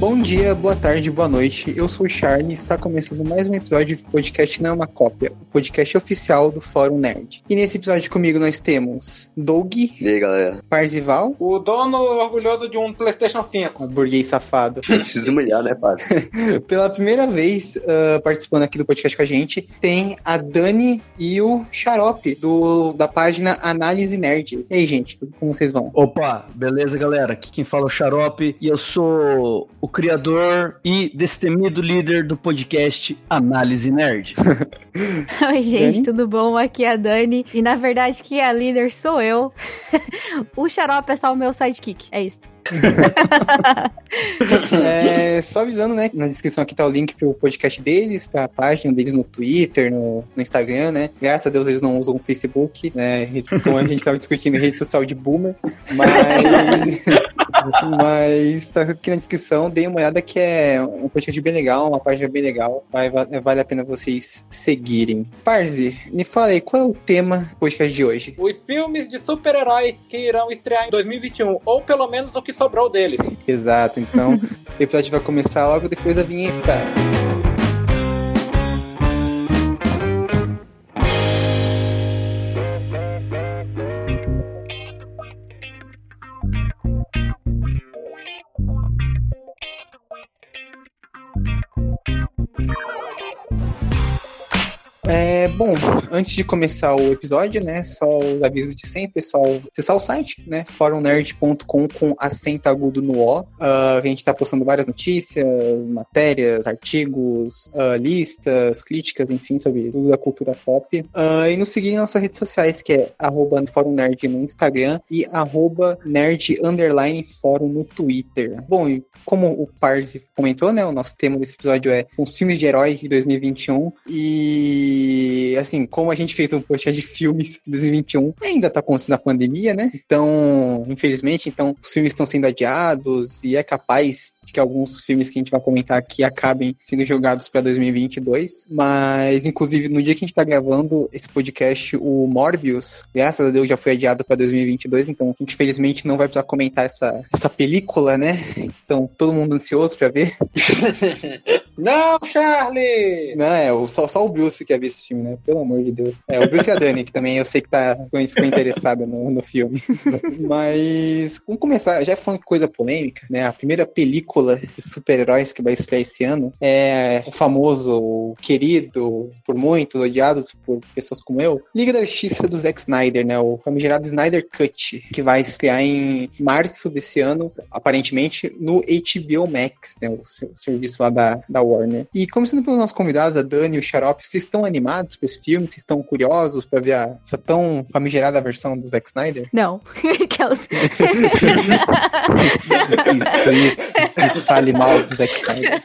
Bom dia, boa tarde, boa noite. Eu sou o Charlie e está começando mais um episódio do podcast Não é uma Cópia, o podcast oficial do Fórum Nerd. E nesse episódio comigo nós temos Doug. E aí, galera? Parzival. O dono orgulhoso de um PlayStation 5. O burguês safado. Precisa humilhar, né, pai? Pela primeira vez uh, participando aqui do podcast com a gente, tem a Dani e o Xarope, do, da página Análise Nerd. E aí, gente, como vocês vão? Opa, beleza, galera? Aqui quem fala é o Xarope e eu sou o criador e destemido líder do podcast Análise Nerd. Oi, gente, tudo bom? Aqui é a Dani. E na verdade, que a líder sou eu. o Xarope é só o meu sidekick. É isso. é, só avisando, né? Na descrição aqui tá o link pro podcast deles, pra página deles no Twitter, no, no Instagram, né? Graças a Deus eles não usam o Facebook, né? Como a gente tava discutindo rede social de boomer. Mas. Mas tá aqui na descrição, dê uma olhada que é um podcast bem legal, uma página bem legal. Vai, vale a pena vocês seguirem. Parzi, me fala aí, qual é o tema do podcast de hoje? Os filmes de super-heróis que irão estrear em 2021, ou pelo menos o que sobrou deles. Exato, então o episódio vai começar logo depois da vinheta. É, bom, antes de começar o episódio, né, só os avisos de sempre, pessoal, acessar o site, né, forumnerd.com com acento agudo no O. Uh, a gente tá postando várias notícias, matérias, artigos, uh, listas, críticas, enfim, sobre tudo da cultura pop. Uh, e nos seguir em nossas redes sociais, que é arroba forumnerd no Instagram e arroba nerd underline fórum no Twitter. Bom, e como o Parzi comentou, né, o nosso tema desse episódio é os filmes de herói de 2021 e e, assim, como a gente fez um podcast de filmes em 2021, ainda tá acontecendo a pandemia, né? Então, infelizmente, então, os filmes estão sendo adiados e é capaz de que alguns filmes que a gente vai comentar aqui acabem sendo jogados para 2022. Mas, inclusive, no dia que a gente tá gravando esse podcast, o Morbius, graças a Deus, já foi adiado para 2022. Então, a gente, felizmente, não vai precisar comentar essa, essa película, né? Estão todo mundo ansioso para ver. não, Charlie! Não, é, só, só o Bruce quer ver esse filme, né? Pelo amor de Deus. É, o Bruce e a Dani, que também eu sei que tá, ficou interessada no, no filme. Mas, vamos começar, já falando de coisa polêmica, né? A primeira película de super-heróis que vai estrear esse ano é o famoso, o querido, por muitos, odiados por pessoas como eu, Liga da Justiça do Zack Snyder, né? O famigerado Snyder Cut, que vai estrear em março desse ano, aparentemente, no HBO Max, né? O, o serviço lá da, da Warner. E começando pelos nossos convidados, a Dani e o Xarope, vocês estão animados para esse filme? Vocês estão curiosos para ver a, essa tão famigerada versão do Zack Snyder? Não. isso, isso. Isso fale mal do Zack Snyder.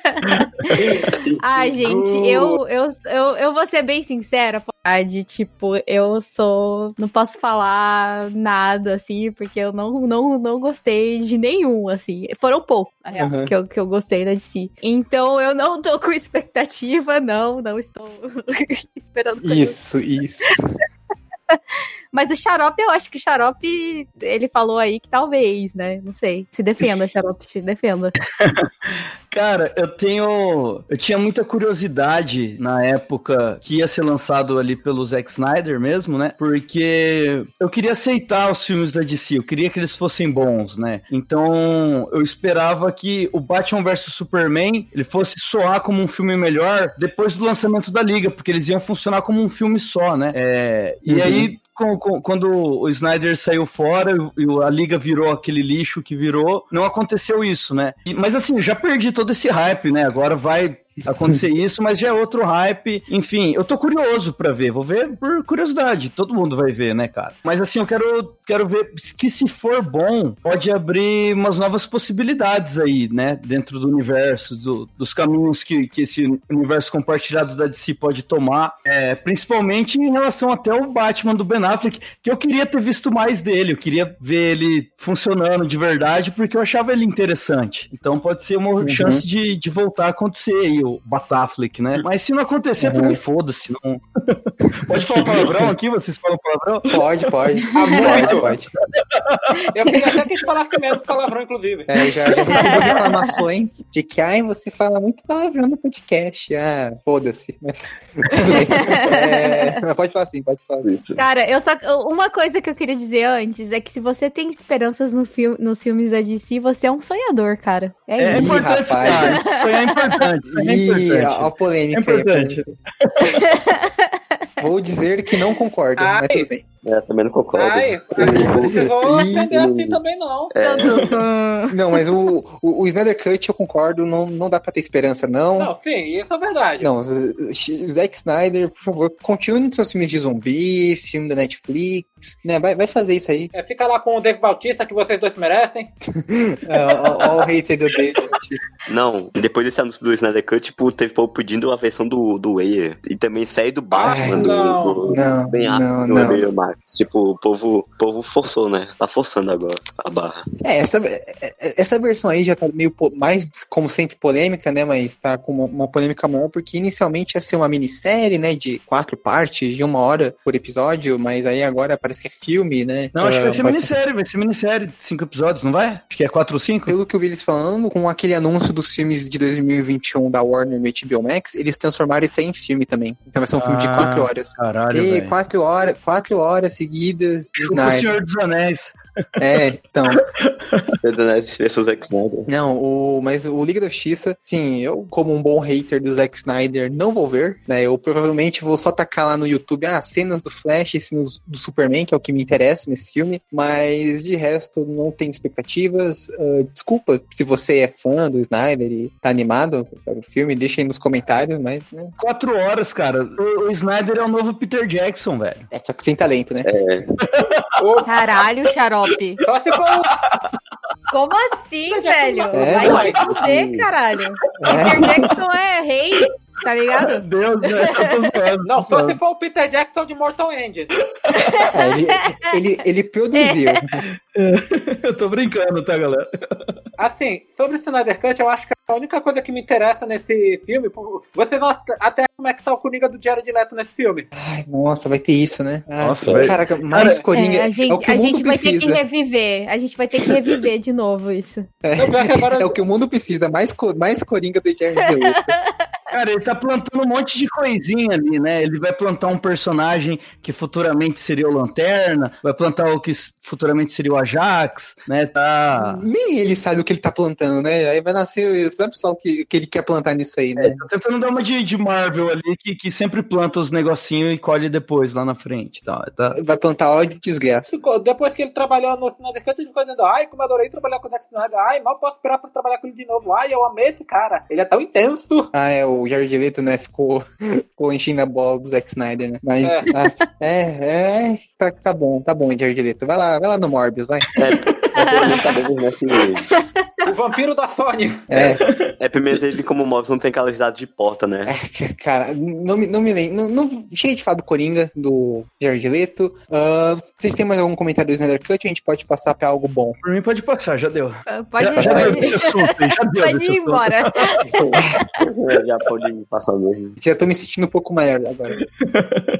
Ai, gente, eu, eu, eu, eu vou ser bem sincera, de tipo, eu sou. Não posso falar nada, assim, porque eu não, não, não gostei de nenhum, assim. Foram poucos, na real, uhum. que, eu, que eu gostei da DC. Então eu não tô com expectativa, não, não estou esperando. Isso, isso. Mas o Xarope, eu acho que o Xarope, ele falou aí que talvez, né? Não sei. Se defenda, Xarope, se defenda. Cara, eu tenho. Eu tinha muita curiosidade na época que ia ser lançado ali pelo Zack Snyder mesmo, né? Porque eu queria aceitar os filmes da DC, eu queria que eles fossem bons, né? Então eu esperava que o Batman vs Superman ele fosse soar como um filme melhor depois do lançamento da Liga, porque eles iam funcionar como um filme só, né? É... E uhum. aí quando o Snyder saiu fora e a liga virou aquele lixo que virou, não aconteceu isso, né? mas assim, já perdi todo esse hype, né? Agora vai acontecer isso, mas já é outro hype. Enfim, eu tô curioso para ver. Vou ver por curiosidade. Todo mundo vai ver, né, cara? Mas assim, eu quero, quero ver que se for bom, pode abrir umas novas possibilidades aí, né? Dentro do universo, do, dos caminhos que, que esse universo compartilhado da DC pode tomar. É, principalmente em relação até ao Batman do Ben Affleck, que eu queria ter visto mais dele. Eu queria ver ele funcionando de verdade, porque eu achava ele interessante. Então pode ser uma uhum. chance de, de voltar a acontecer aí o Bataflick, né? Mas se não acontecer, uhum. também foda-se. Não... pode falar palavrão aqui? Vocês falam palavrão? Pode, pode. Ah, muito, pode. Eu queria até que a gente falasse menos palavrão, inclusive. É, já, já recebi reclamações de que, ai, você fala muito palavrão no podcast. Ah, foda-se. Mas tudo bem. É, mas pode falar assim, pode falar assim. Cara, eu só. Uma coisa que eu queria dizer antes é que se você tem esperanças no filme, nos filmes da DC, você é um sonhador, cara. É, é isso. importante, rapaz. cara. Sonhar é importante. Sonhar é importante. a, a polêmica é importante. Aí, Vou dizer que não concordo, ai, mas tudo bem. É, também não concordo. Ai, não precisou ofender assim também, não. É. Não, mas o, o, o, Snyder Cut, eu concordo, não, não dá pra ter esperança, não. Não, sim, isso é verdade. Não, Zack Snyder, por favor, continue nos seus filmes de zumbi, filme da Netflix, né? Vai, vai fazer isso aí. É, fica lá com o Dave Bautista, que vocês dois merecem. Olha o hater do Dave Bautista. Não, depois desse anúncio do Snyder Cut, tipo, teve povo pedindo a versão do, do. E também sair do Batman, Ai, do, não, do, não, bem não, do não. Max. Tipo, o povo, o povo forçou, né? Tá forçando agora a barra. É, essa, essa versão aí já tá meio mais, como sempre, polêmica, né? Mas tá com uma, uma polêmica maior, porque inicialmente ia ser uma minissérie, né? De quatro partes, de uma hora por episódio, mas aí agora parece que é filme, né? Não, acho que vai ser vai minissérie, ser... vai ser minissérie de cinco episódios, não vai? Acho que é quatro ou cinco. Pelo que eu vi eles falando, com aquele anúncio dos filmes de 2021 da Warner no HBO Max, eles transformaram isso aí em filme também. Então vai ser um ah, filme de quatro ah, horas. Caralho, e quatro horas, quatro horas seguidas de O Senhor dos Anéis. É, então. Zack Snyder. Não, o, mas o Liga da Justiça, sim, eu, como um bom hater do Zack Snyder, não vou ver, né? Eu provavelmente vou só tacar lá no YouTube, ah, cenas do Flash, cenas do Superman, que é o que me interessa nesse filme, mas de resto, não tenho expectativas. Uh, desculpa se você é fã do Snyder e tá animado para o filme, deixa aí nos comentários, mas, né? Quatro horas, cara. O, o Snyder é o novo Peter Jackson, velho. É, só que sem talento, né? É. Caralho, xarope. Só se for. Como assim, velho? É, Vai se fuder, caralho. Peter Jackson é rei, tá ligado? Meu Deus, né? Eu tô zoando. Não, só se for o Peter Jackson de Mortal Engine. É, ele, ele, ele produziu. Eu tô brincando, tá, galera? Assim, sobre o Snyder Cut, eu acho que a única coisa que me interessa nesse filme, vocês vão até como é que tá o Coringa do Diário de Leto nesse filme. Ai, nossa, vai ter isso, né? Ah, nossa, cara, mais cara, Coringa é, a gente, é o que o mundo precisa. A gente vai ter que reviver, a gente vai ter que reviver de novo isso. É, agora... é o que o mundo precisa, mais, mais Coringa do Diário de Leto. Cara, ele tá plantando um monte de coisinha ali, né? Ele vai plantar um personagem que futuramente seria o Lanterna, vai plantar o que futuramente seria o Ajax, né? Tá. Nem ele sabe o que ele tá plantando, né? Aí vai nascer, sabe só o que, que ele quer plantar nisso aí, né? É, tá tentando dar uma de, de Marvel ali que, que sempre planta os negocinhos e colhe depois lá na frente. Tá, tá... Vai plantar ódio e desgraça. Depois que ele trabalhou no Snyder Cut, ele ficou dizendo: ai, como eu adorei trabalhar com o Zack Snyder, ai, mal posso esperar pra trabalhar com ele de novo. Ai, eu amei esse cara, ele é tão intenso. Ah, é, o Jared Leto, né, ficou, ficou enchendo a bola do Zack Snyder, né? Mas, é, ah, é, é, tá, tá bom, tá bom, Jared Leto. Vai lá, vai lá no Morbius, vai. É, o vampiro da Sony. É. É, primeiro ele como Morbius não tem aquela idade de porta, né? É, cara, não me, não me lembro. Não, não, cheio de falar do Coringa, do Jared Leto. Uh, vocês têm mais algum comentário do Snyder Cut? A gente pode passar pra algo bom. Por mim pode passar, já deu. Uh, pode já, já deu desse assunto, já deu Pode ir embora. já pode passar mesmo. Já tô me sentindo um pouco maior agora.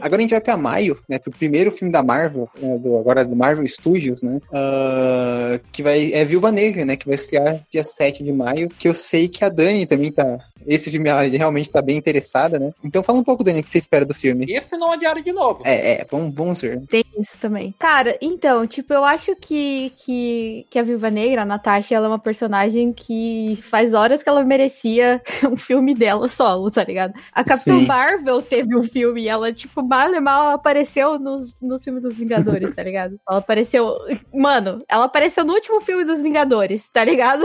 Agora a gente vai pra maio, né? Pro primeiro filme da Marvel, né, do, agora do Marvel Studios, né? Uh, que vai. É Viúva Negra, né? Que vai estrear dia 7 de maio. Que eu sei que a Dani também tá. Esse filme ela realmente tá bem interessada, né? Então fala um pouco, Dani, o que você espera do filme. Esse não é diário de novo. É, é, vamos, vamos ver. Tem isso também. Cara, então, tipo, eu acho que, que, que a Viúva Negra, a Natasha, ela é uma personagem que faz horas que ela merecia um filme dela solo, tá ligado? A Capitã Marvel teve um filme e ela, tipo, mal e mal apareceu nos, nos filmes dos Vingadores, tá ligado? Ela apareceu. Mano, ela apareceu no último filme dos Vingadores, tá ligado?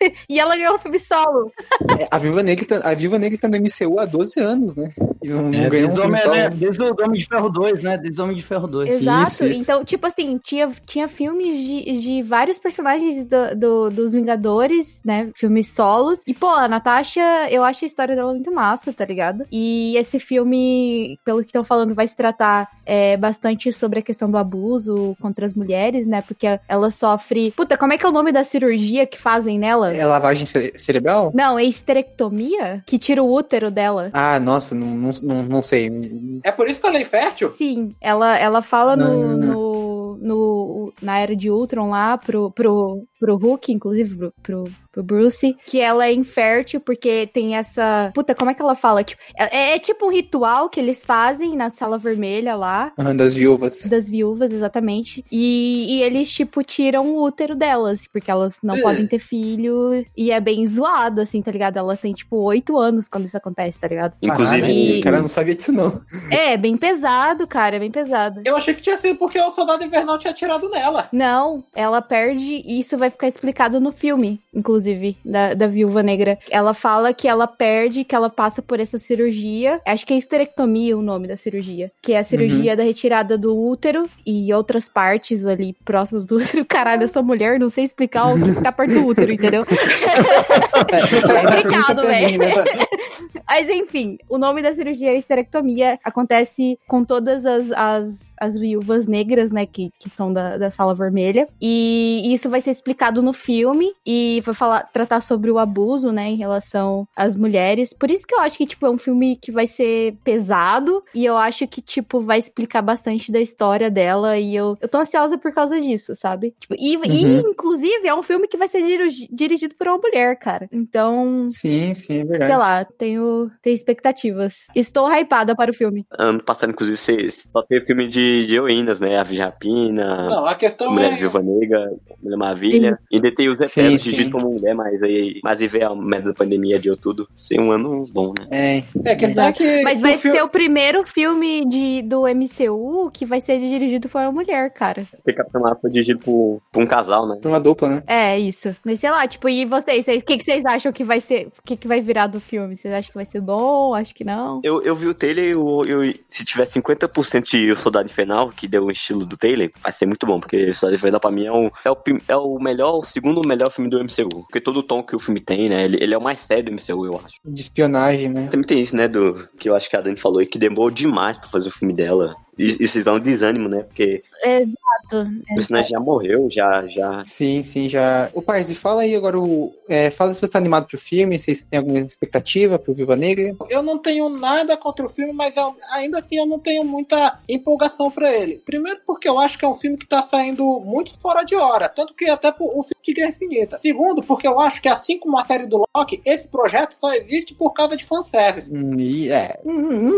e ela ganhou um filme solo. É, a Viva Negra tá, a Viva Negra tá no MCU há 12 anos, né? E não, não é, ganhou um filme solo. Desde o Homem de Ferro 2, né? Desde o Homem de Ferro 2. Exato. Isso, isso. Então, tipo assim, tinha, tinha filmes de, de vários personagens do, do, dos Vingadores, né? Filmes solos. E, pô, a Natasha, eu acho a história dela muito massa, tá ligado? E esse filme, pelo que estão falando, vai se tratar é, bastante sobre a questão do abuso contra as mulheres, né? Porque ela sofre. Puta, como é que é o nome da cirurgia que fazem nela? É lavagem cere- cerebral? Não, é esterectomia? Que tira o útero dela. Ah, nossa, não, não, não, não sei. É por isso que ela é infértil? Sim, ela, ela fala Não, no, no, no- na era de Ultron lá pro, pro, pro Hulk, inclusive pro, pro, pro Bruce, que ela é infértil porque tem essa. Puta, como é que ela fala? Tipo, é, é tipo um ritual que eles fazem na sala vermelha lá. Ah, Das viúvas. Das viúvas, exatamente. E, e eles, tipo, tiram o útero delas, porque elas não podem ter filho. E é bem zoado, assim, tá ligado? Elas têm, tipo, oito anos quando isso acontece, tá ligado? Inclusive, E- Cara, não sabia disso, não. É, bem pesado, cara, é bem pesado. Eu achei que tinha sido porque o soldado invernal tinha atirado nela. Não, ela perde, e isso vai ficar explicado no filme, inclusive, da, da Viúva Negra. Ela fala que ela perde, que ela passa por essa cirurgia. Acho que é esterectomia o nome da cirurgia. Que é a cirurgia da retirada do útero e outras partes ali próximas do útero. Caralho, eu sou mulher, não sei explicar o que fica perto do útero, entendeu? É, Complicado, né? Mas enfim, o nome da cirurgia é esterectomia. Acontece com todas as, as, as viúvas negras, né? Que, que são da, da sala vermelha. E isso vai ser explicado no filme. E vai falar, tratar sobre o abuso, né? Em relação às mulheres. Por isso que eu acho que, tipo, é um filme que vai ser pesado. E eu acho que, tipo, vai explicar bastante da história dela. E eu, eu tô ansiosa por causa disso, sabe? Tipo, e, e, inclusive, é um filme que vai ser diri- dirigido por uma mulher, cara. Então. Sim, sim, é verdade. Sei lá, tenho, tenho expectativas. Estou hypada para o filme. ano passado, inclusive, você só teve filme de, de heroínas, né? A Virgapina, Não, a questão Mulher é. Viúva Negra, Mulher Maravilha. E ainda tem os Sim, Eternos sim. dirigidos como mulher, mas aí, mas aí veio a merda da pandemia, adiou tudo. Ser um ano bom, né? É, É, a questão é que. Mas vai filme- ser o primeiro filme de, do MCU que vai ser dirigido por uma mulher, cara. Porque Capitão Marvel foi dirigido por, por um casal, né? por uma dupla, né? É, isso. Mas sei lá, tipo, e vocês? vocês- O que, que vocês acham que vai ser? O que, que vai virar do filme? Vocês acham que vai ser bom? Acho que não. Eu, eu vi o trailer e eu, eu- se tiver 50% de O Soldado Infernal, que deu o estilo do trailer, vai ser muito bom, porque Soldado Infernal pra mim é, um, é, o, é o melhor, o segundo melhor filme do MCU. Porque todo o tom que o filme tem, né, ele, ele é o mais sério do MCU, eu acho. De espionagem, né? Também tem isso, né, do que eu acho que a Dani falou, e que demorou demais pra fazer o filme dela. E isso dá um desânimo, né, porque Exato. o personagem já morreu, já, já... Sim, sim, já. Ô, Parzi, fala aí agora o. É, fala se você tá animado pro filme, se você tem alguma expectativa pro Viva Negra. Eu não tenho nada contra o filme, mas eu- ainda assim eu não tenho muita empolgação pra ele. Primeiro porque eu acho que é um filme que tá saindo muito fora de hora, tanto que até o filme de Guerra Infinita. Segundo, porque eu acho que assim como a série do Loki, esse projeto só existe por causa de fanservice. Hum, e é. hum,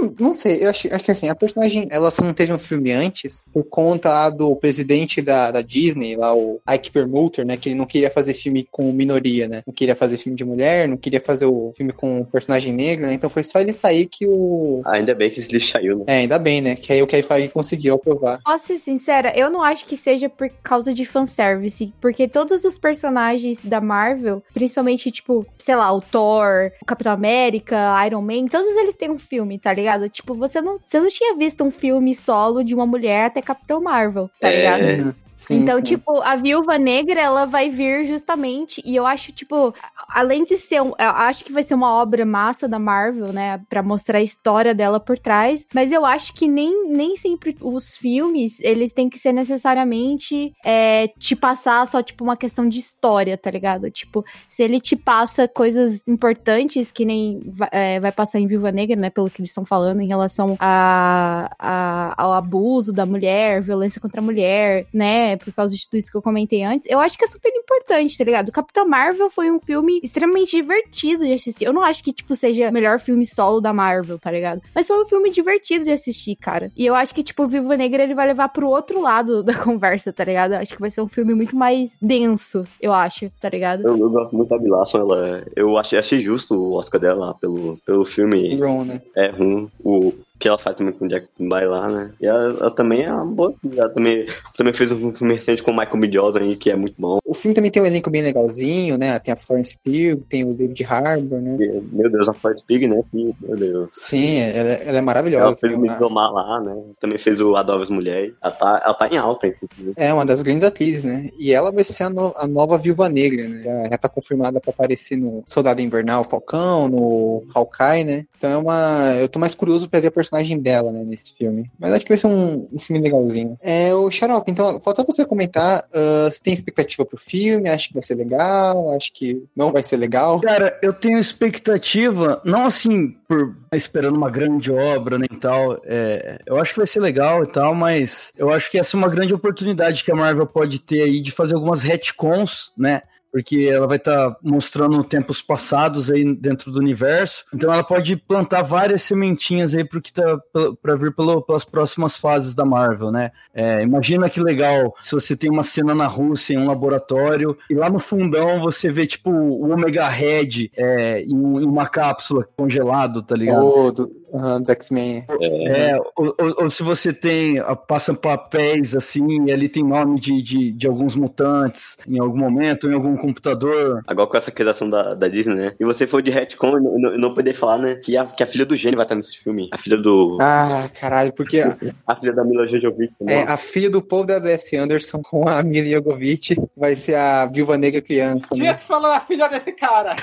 hum, não sei, eu acho, acho que assim, a personagem, ela só não teve um filme antes por conta lá do presidente da, da Disney, lá o Ike Perlmutter, né? Que ele não queria fazer filme com minoria, né? Não queria fazer filme de mulher, não queria fazer o filme com personagem negro, né? Então foi só ele sair que o. Ainda bem que lixo saiu, né? É, ainda bem, né? Que aí o Kevin Feige conseguiu aprovar. Posso ser sincera, eu não acho que seja por causa de fanservice, porque todos os personagens da Marvel, principalmente, tipo, sei lá, o Thor, o Capitão América, Iron Man, todos eles têm um filme, tá ligado? Tipo, você não, você não tinha visto um filme solo de uma mulher até Capitão Marvel, tá É. ligado? Sim, então, sim. tipo, a Viúva Negra, ela vai vir justamente, e eu acho, tipo, além de ser um, eu acho que vai ser uma obra massa da Marvel, né, Pra mostrar a história dela por trás, mas eu acho que nem, nem sempre os filmes, eles têm que ser necessariamente é, te passar só, tipo, uma questão de história, tá ligado? Tipo, se ele te passa coisas importantes, que nem vai, é, vai passar em Viúva Negra, né, pelo que eles estão falando, em relação a, a- ao abuso da mulher, violência contra a mulher, né, por causa de tudo isso que eu comentei antes, eu acho que é super importante, tá ligado? Capitão Marvel foi um filme extremamente divertido de assistir. Eu não acho que, tipo, seja o melhor filme solo da Marvel, tá ligado? Mas foi um filme divertido de assistir, cara. E eu acho que, tipo, o Viúva Negra, ele vai levar pro outro lado da conversa, tá ligado? Eu acho que vai ser um filme muito mais denso, eu acho, tá ligado? Eu, eu gosto muito da Brie Larson, ela... Eu achei, achei justo o Oscar dela pelo, pelo filme Ron, né? É ruim. O que ela faz também com o Jack Bay lá, né? E ela, ela também é uma boa. Ela também, também fez um filme recente com o Michael B. Jordan aí, que é muito bom. O filme também tem um elenco bem legalzinho, né? Tem a Florence Pugh, tem o David Harbour, né? E, meu Deus, a Florence Pig, né? Meu Deus. Sim, ela, ela é maravilhosa. Ela fez o Midsommar lá, né? Também fez o Adoras Mulher. Ela tá, ela tá em alta, inclusive. É, uma das grandes atrizes, né? E ela vai ser a, no- a nova Viúva Negra, né? Já, já tá confirmada pra aparecer no Soldado Invernal Falcão, no Hawkeye, né? Então é uma. Eu tô mais curioso pra ver a personagem dela, né, nesse filme. Mas acho que vai ser um, um filme legalzinho. É, o Xarope, então, falta você comentar uh, se tem expectativa pro filme, acha que vai ser legal, acho que não vai ser legal. Cara, eu tenho expectativa, não assim, por esperando uma grande obra nem tal. É, eu acho que vai ser legal e tal, mas eu acho que essa é uma grande oportunidade que a Marvel pode ter aí de fazer algumas retcons, né? Porque ela vai estar tá mostrando tempos passados aí dentro do universo. Então ela pode plantar várias sementinhas aí para que tá para vir pelo, pelas próximas fases da Marvel, né? É, imagina que legal se você tem uma cena na Rússia em um laboratório e lá no fundão você vê tipo o Omega Red é, em, uma cápsula congelado, tá ligado? Oh, uh, dos X-Men. É, ou, ou, ou, se você tem passa papéis assim e ali tem nome de, de, de alguns mutantes em algum momento, em algum computador. Agora com essa criação da, da Disney, né? E você foi de retcon e não, não, poder falar, né? Que a, que a filha do Gênio vai estar nesse filme. A filha do. Ah, caralho, porque. a filha da Mila Jojovic. É, a filha do Paul W.S. Anderson com a Mila Jojovic vai ser a viúva negra criança. Tinha né? que falar a filha desse cara.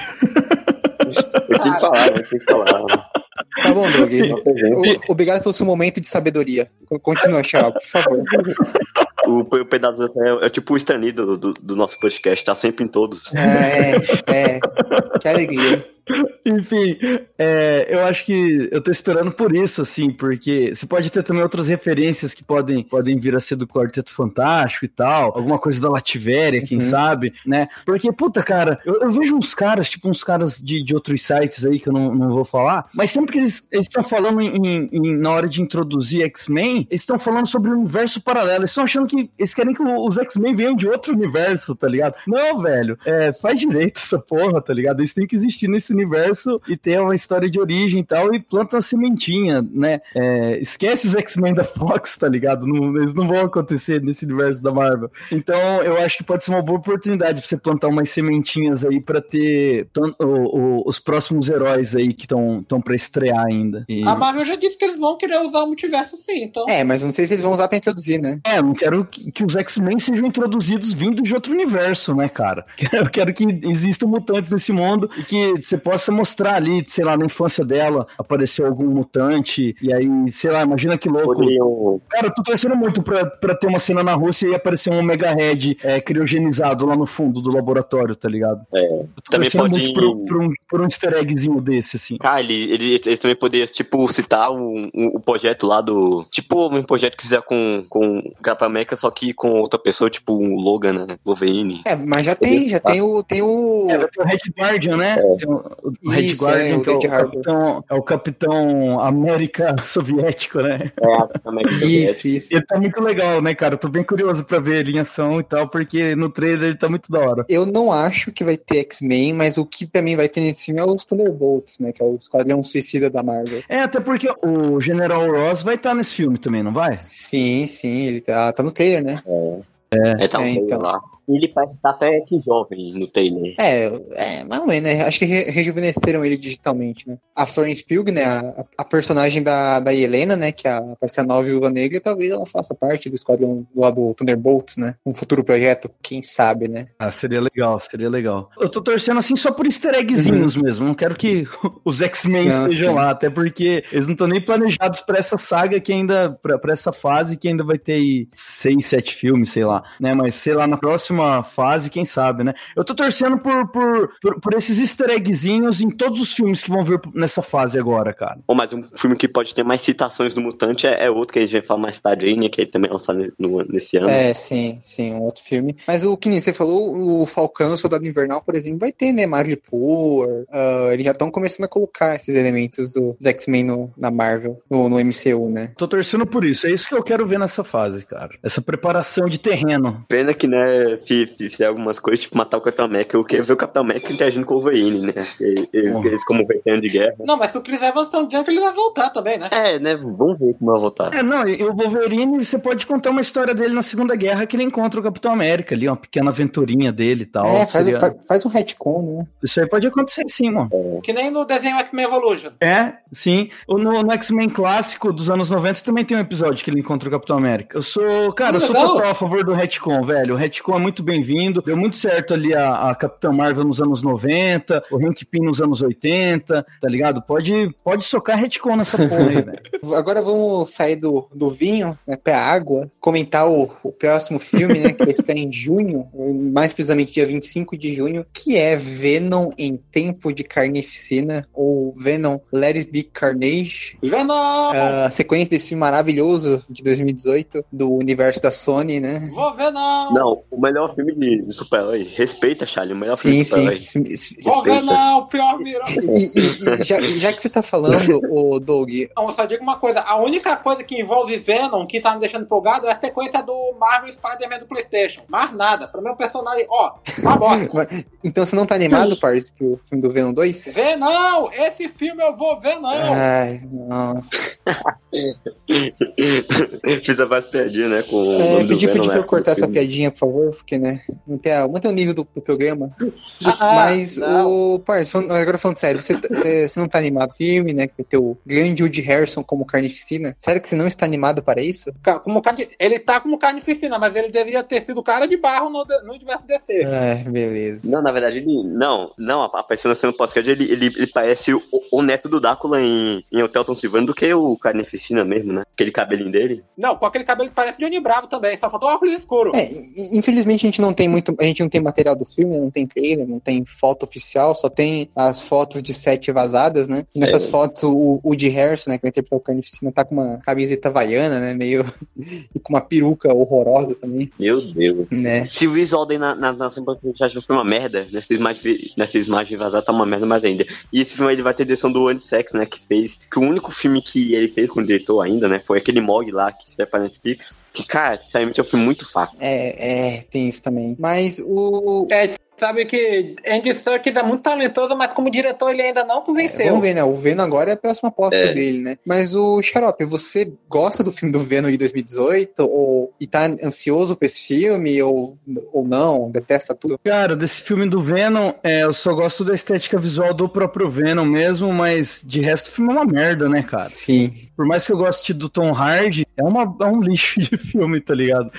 eu tinha que falar, eu tinha que falar. Tá bom, Doug. Obrigado pelo seu momento de sabedoria. Continua, Chau, por favor. O, o pedaço é, é, tipo o Stanley do, do, do, nosso podcast, tá sempre em todos. É, é. Que alegria. Enfim, é, eu acho que eu tô esperando por isso, assim, porque você pode ter também outras referências que podem, podem vir a ser do Quarteto Fantástico e tal, alguma coisa da Lativéria, quem uhum. sabe, né? Porque, puta, cara, eu, eu, vejo uns caras, tipo uns caras de, de outros sites aí que eu não, não vou falar, mas sempre que eles estão falando em, em, na hora de introduzir X-Men, eles estão falando sobre um universo paralelo, eles estão achando que eles querem que os X-Men venham de outro universo, tá ligado? Não, velho, é, faz direito essa porra, tá ligado? Eles têm que existir nesse universo e ter uma história de origem e tal, e planta a sementinha, né? É, esquece os X-Men da Fox, tá ligado? Não, eles não vão acontecer nesse universo da Marvel. Então, eu acho que pode ser uma boa oportunidade pra você plantar umas sementinhas aí para ter o, o, os próximos heróis aí que estão para estrear ainda. E... A Marvel já disse que eles vão querer usar o multiverso sim, então. É, mas não sei se eles vão usar pra introduzir, né? É, eu não quero que, que os X-Men sejam introduzidos vindo de outro universo, né, cara? Eu quero que existam mutantes nesse mundo e que você possa mostrar ali, sei lá, na infância dela, apareceu algum mutante, e aí, sei lá, imagina que louco. Poderiam... Cara, eu tô torcendo muito pra, pra ter uma cena na Rússia e aparecer um Mega Red é, criogenizado lá no fundo do laboratório, tá ligado? É. Eu tô também torcendo pode... muito por, por, um, por um easter eggzinho desse, assim. Cara, eles, eles, eles também poderiam, tipo, citar o, o, o, projeto lá do. Tipo, um projeto que fizeram com, com Capitão América, só que com outra pessoa, tipo o Logan, né? Wolverine. É, mas já tem, já tem o. Tem o... É, tem o Red Guardian, né? É. Tem o, o Red Isso, Guardian, é, o, que é o, capitão, é o Capitão América Soviético, né? É, América Isso, isso. Ele tá muito legal, né, cara? Eu tô bem curioso pra ver ele em ação e tal, porque no trailer ele tá muito da hora. Eu não acho que vai ter X-Men, mas o que pra mim vai ter nesse filme é os Thunderbolts, né? Que é o Esquadrão Suicida da Marvel. É, até porque o General Ross vai estar tá nesse filme também, não vai? Sim, sim, ele tá, tá no trailer, né? É. É, é, tá um é, então. lá. Ele parece estar até que jovem no trailer. É, é, mais ou menos, né? Acho que re rejuvenesceram ele digitalmente, né? A Florence Pugh, né? A, a, personagem da, da Helena, né? Que é a, parece a nova Viúva Negra, talvez ela faça parte do esquadrão do lado do Thunderbolts, né? Um futuro projeto, quem sabe, né? Ah, seria legal, seria legal. Eu tô torcendo assim só por easter eggzinhos uhum. mesmo. Não quero que os X-Men estejam sim. lá, até porque eles não estão nem planejados para essa saga que ainda, pra, pra essa fase que ainda vai ter aí seis, sete filmes, sei lá, né? Mas sei lá, na próxima próxima fase, quem sabe, né? Eu tô torcendo por, por, por, por, esses easter eggzinhos em todos os filmes que vão vir nessa fase agora, cara. Ou mais um filme que pode ter mais citações do Mutante é, é outro que a gente vai falar mais tarde, né? Que ele também é lançado nesse ano. É, sim, sim, um outro filme. Mas o que nem você falou, o Falcão, o Soldado Invernal, por exemplo, vai ter, né? Madripoor. Uh, eles já estão começando a colocar esses elementos do X-Men na Marvel, no, no MCU, né? Tô torcendo por isso. É isso que eu quero ver nessa fase, cara. Essa preparação de terreno. Pena que, né, se fizer algumas coisas, tipo matar o Capitão América. Eu quero ver o Capitão América interagindo com o Wolverine, né? Eles, como veterano de guerra. Não, mas se o Chris Evans estão dizendo que ele vai voltar também, né? É, né? Vamos ver como vai voltar. É, não, e o Wolverine, você pode contar uma história dele na Segunda Guerra que ele encontra o Capitão América ali, uma pequena aventurinha dele e tal. É, faz, seria... faz, faz, um retcon, né? Isso aí pode acontecer sim, mano. É. Que nem no desenho X-Men Evolution. É, sim. No, no X-Men clássico dos anos 90 também tem um episódio que ele encontra o Capitão América. Eu sou, cara, eu sou total a favor do retcon, velho. O retcon é muito muito bem-vindo. Deu muito certo ali a, a Capitã Marvel nos anos 90, o Hank Pym nos anos 80, tá ligado? Pode, pode socar retcon nessa porra aí, velho. Agora vamos sair do, do vinho, né, pra água, comentar o, o próximo filme, né, que vai estar em junho, mais precisamente dia 25 de junho, que é Venom em Tempo de Carnificina, ou Venom Let It Be Carnage. Venom! A sequência desse filme maravilhoso de 2018, do universo da Sony, né? Vou Venom! Não, o melhor filme de, de super-herói. Respeita, Charlie. O melhor filme Sim, de sim. super-herói. Venom! Pior virão! E, e- e já, já que você tá falando, o Doug, Não, eu só digo uma coisa: a única coisa que envolve Venom que tá me deixando empolgado é a sequência do Marvel Spider-Man do PlayStation. Mais nada. Pra mim, o personagem, ó, uma bosta. então você não tá animado, parça, pro filme do Venom 2? Venom! Esse filme eu vou ver, não! Ai, nossa. Fiz a base piadinha, né? Com o É, nome do pedi, Venom, pedi pra né, eu cortar do essa filme. piadinha, por favor, porque, né, manter, a, manter o nível do, do programa. Ah, Mas, não. o parça, falando- agora falando sério, você, você, não tá animado pro filme, né, que vai ter o grande Woody Harrison como carnificina? Sério que você não está animado para isso? Como carne, ele tá como carnificina, mas ele deveria ter sido cara de barro no, no universo DC. Ai, beleza. Não, na verdade, ele. Não, não, aparecendo assim no podcast, ele, ele, ele parece o, o neto do Drácula em, em Hotel Transilvânia do que o Carnificina mesmo, né? Aquele cabelinho dele. Não, com aquele cabelo que parece Johnny Bravo também, só faltou o óculos escuro. É, i- infelizmente a gente não tem muito, a gente não tem material do filme, não tem trailer, não tem foto oficial, só tem as fotos de set vazadas, né? E nessas É. fotos o o Woody Harrison, né, que vai interpretar o Carnificina, tá com uma camiseta havaiana, né, meio e com uma peruca horrorosa também, Meu Deus. né? Se o visual dele na, na, na já foi uma merda, nessa imagem, nessa imagem vazada tá uma merda mais ainda. E esse filme aí ele vai ter direção do Andy Sex, né? Que fez. Que o único filme que ele fez com o diretor ainda, né? Foi aquele Mog lá que é pra Netflix. Que, cara, sinceramente é um filme muito fraco. É, é, tem também. Mas o. É, sabe que Andy Serkis é muito talentoso, mas como diretor ele ainda não convenceu. Vamos ver, né? O Venom agora é a próxima aposta É. dele, né? Mas o Xarope, você gosta do filme do Venom de 2018? Ou, e tá ansioso pra esse filme? Ou, ou não? Detesta tudo? Cara, desse filme do Venom, é, eu só gosto da estética visual do próprio Venom mesmo, mas de resto o filme é uma merda, né, cara? Sim. Por mais que eu goste do Tom Hardy, é, uma, é um lixo de filme, tá ligado?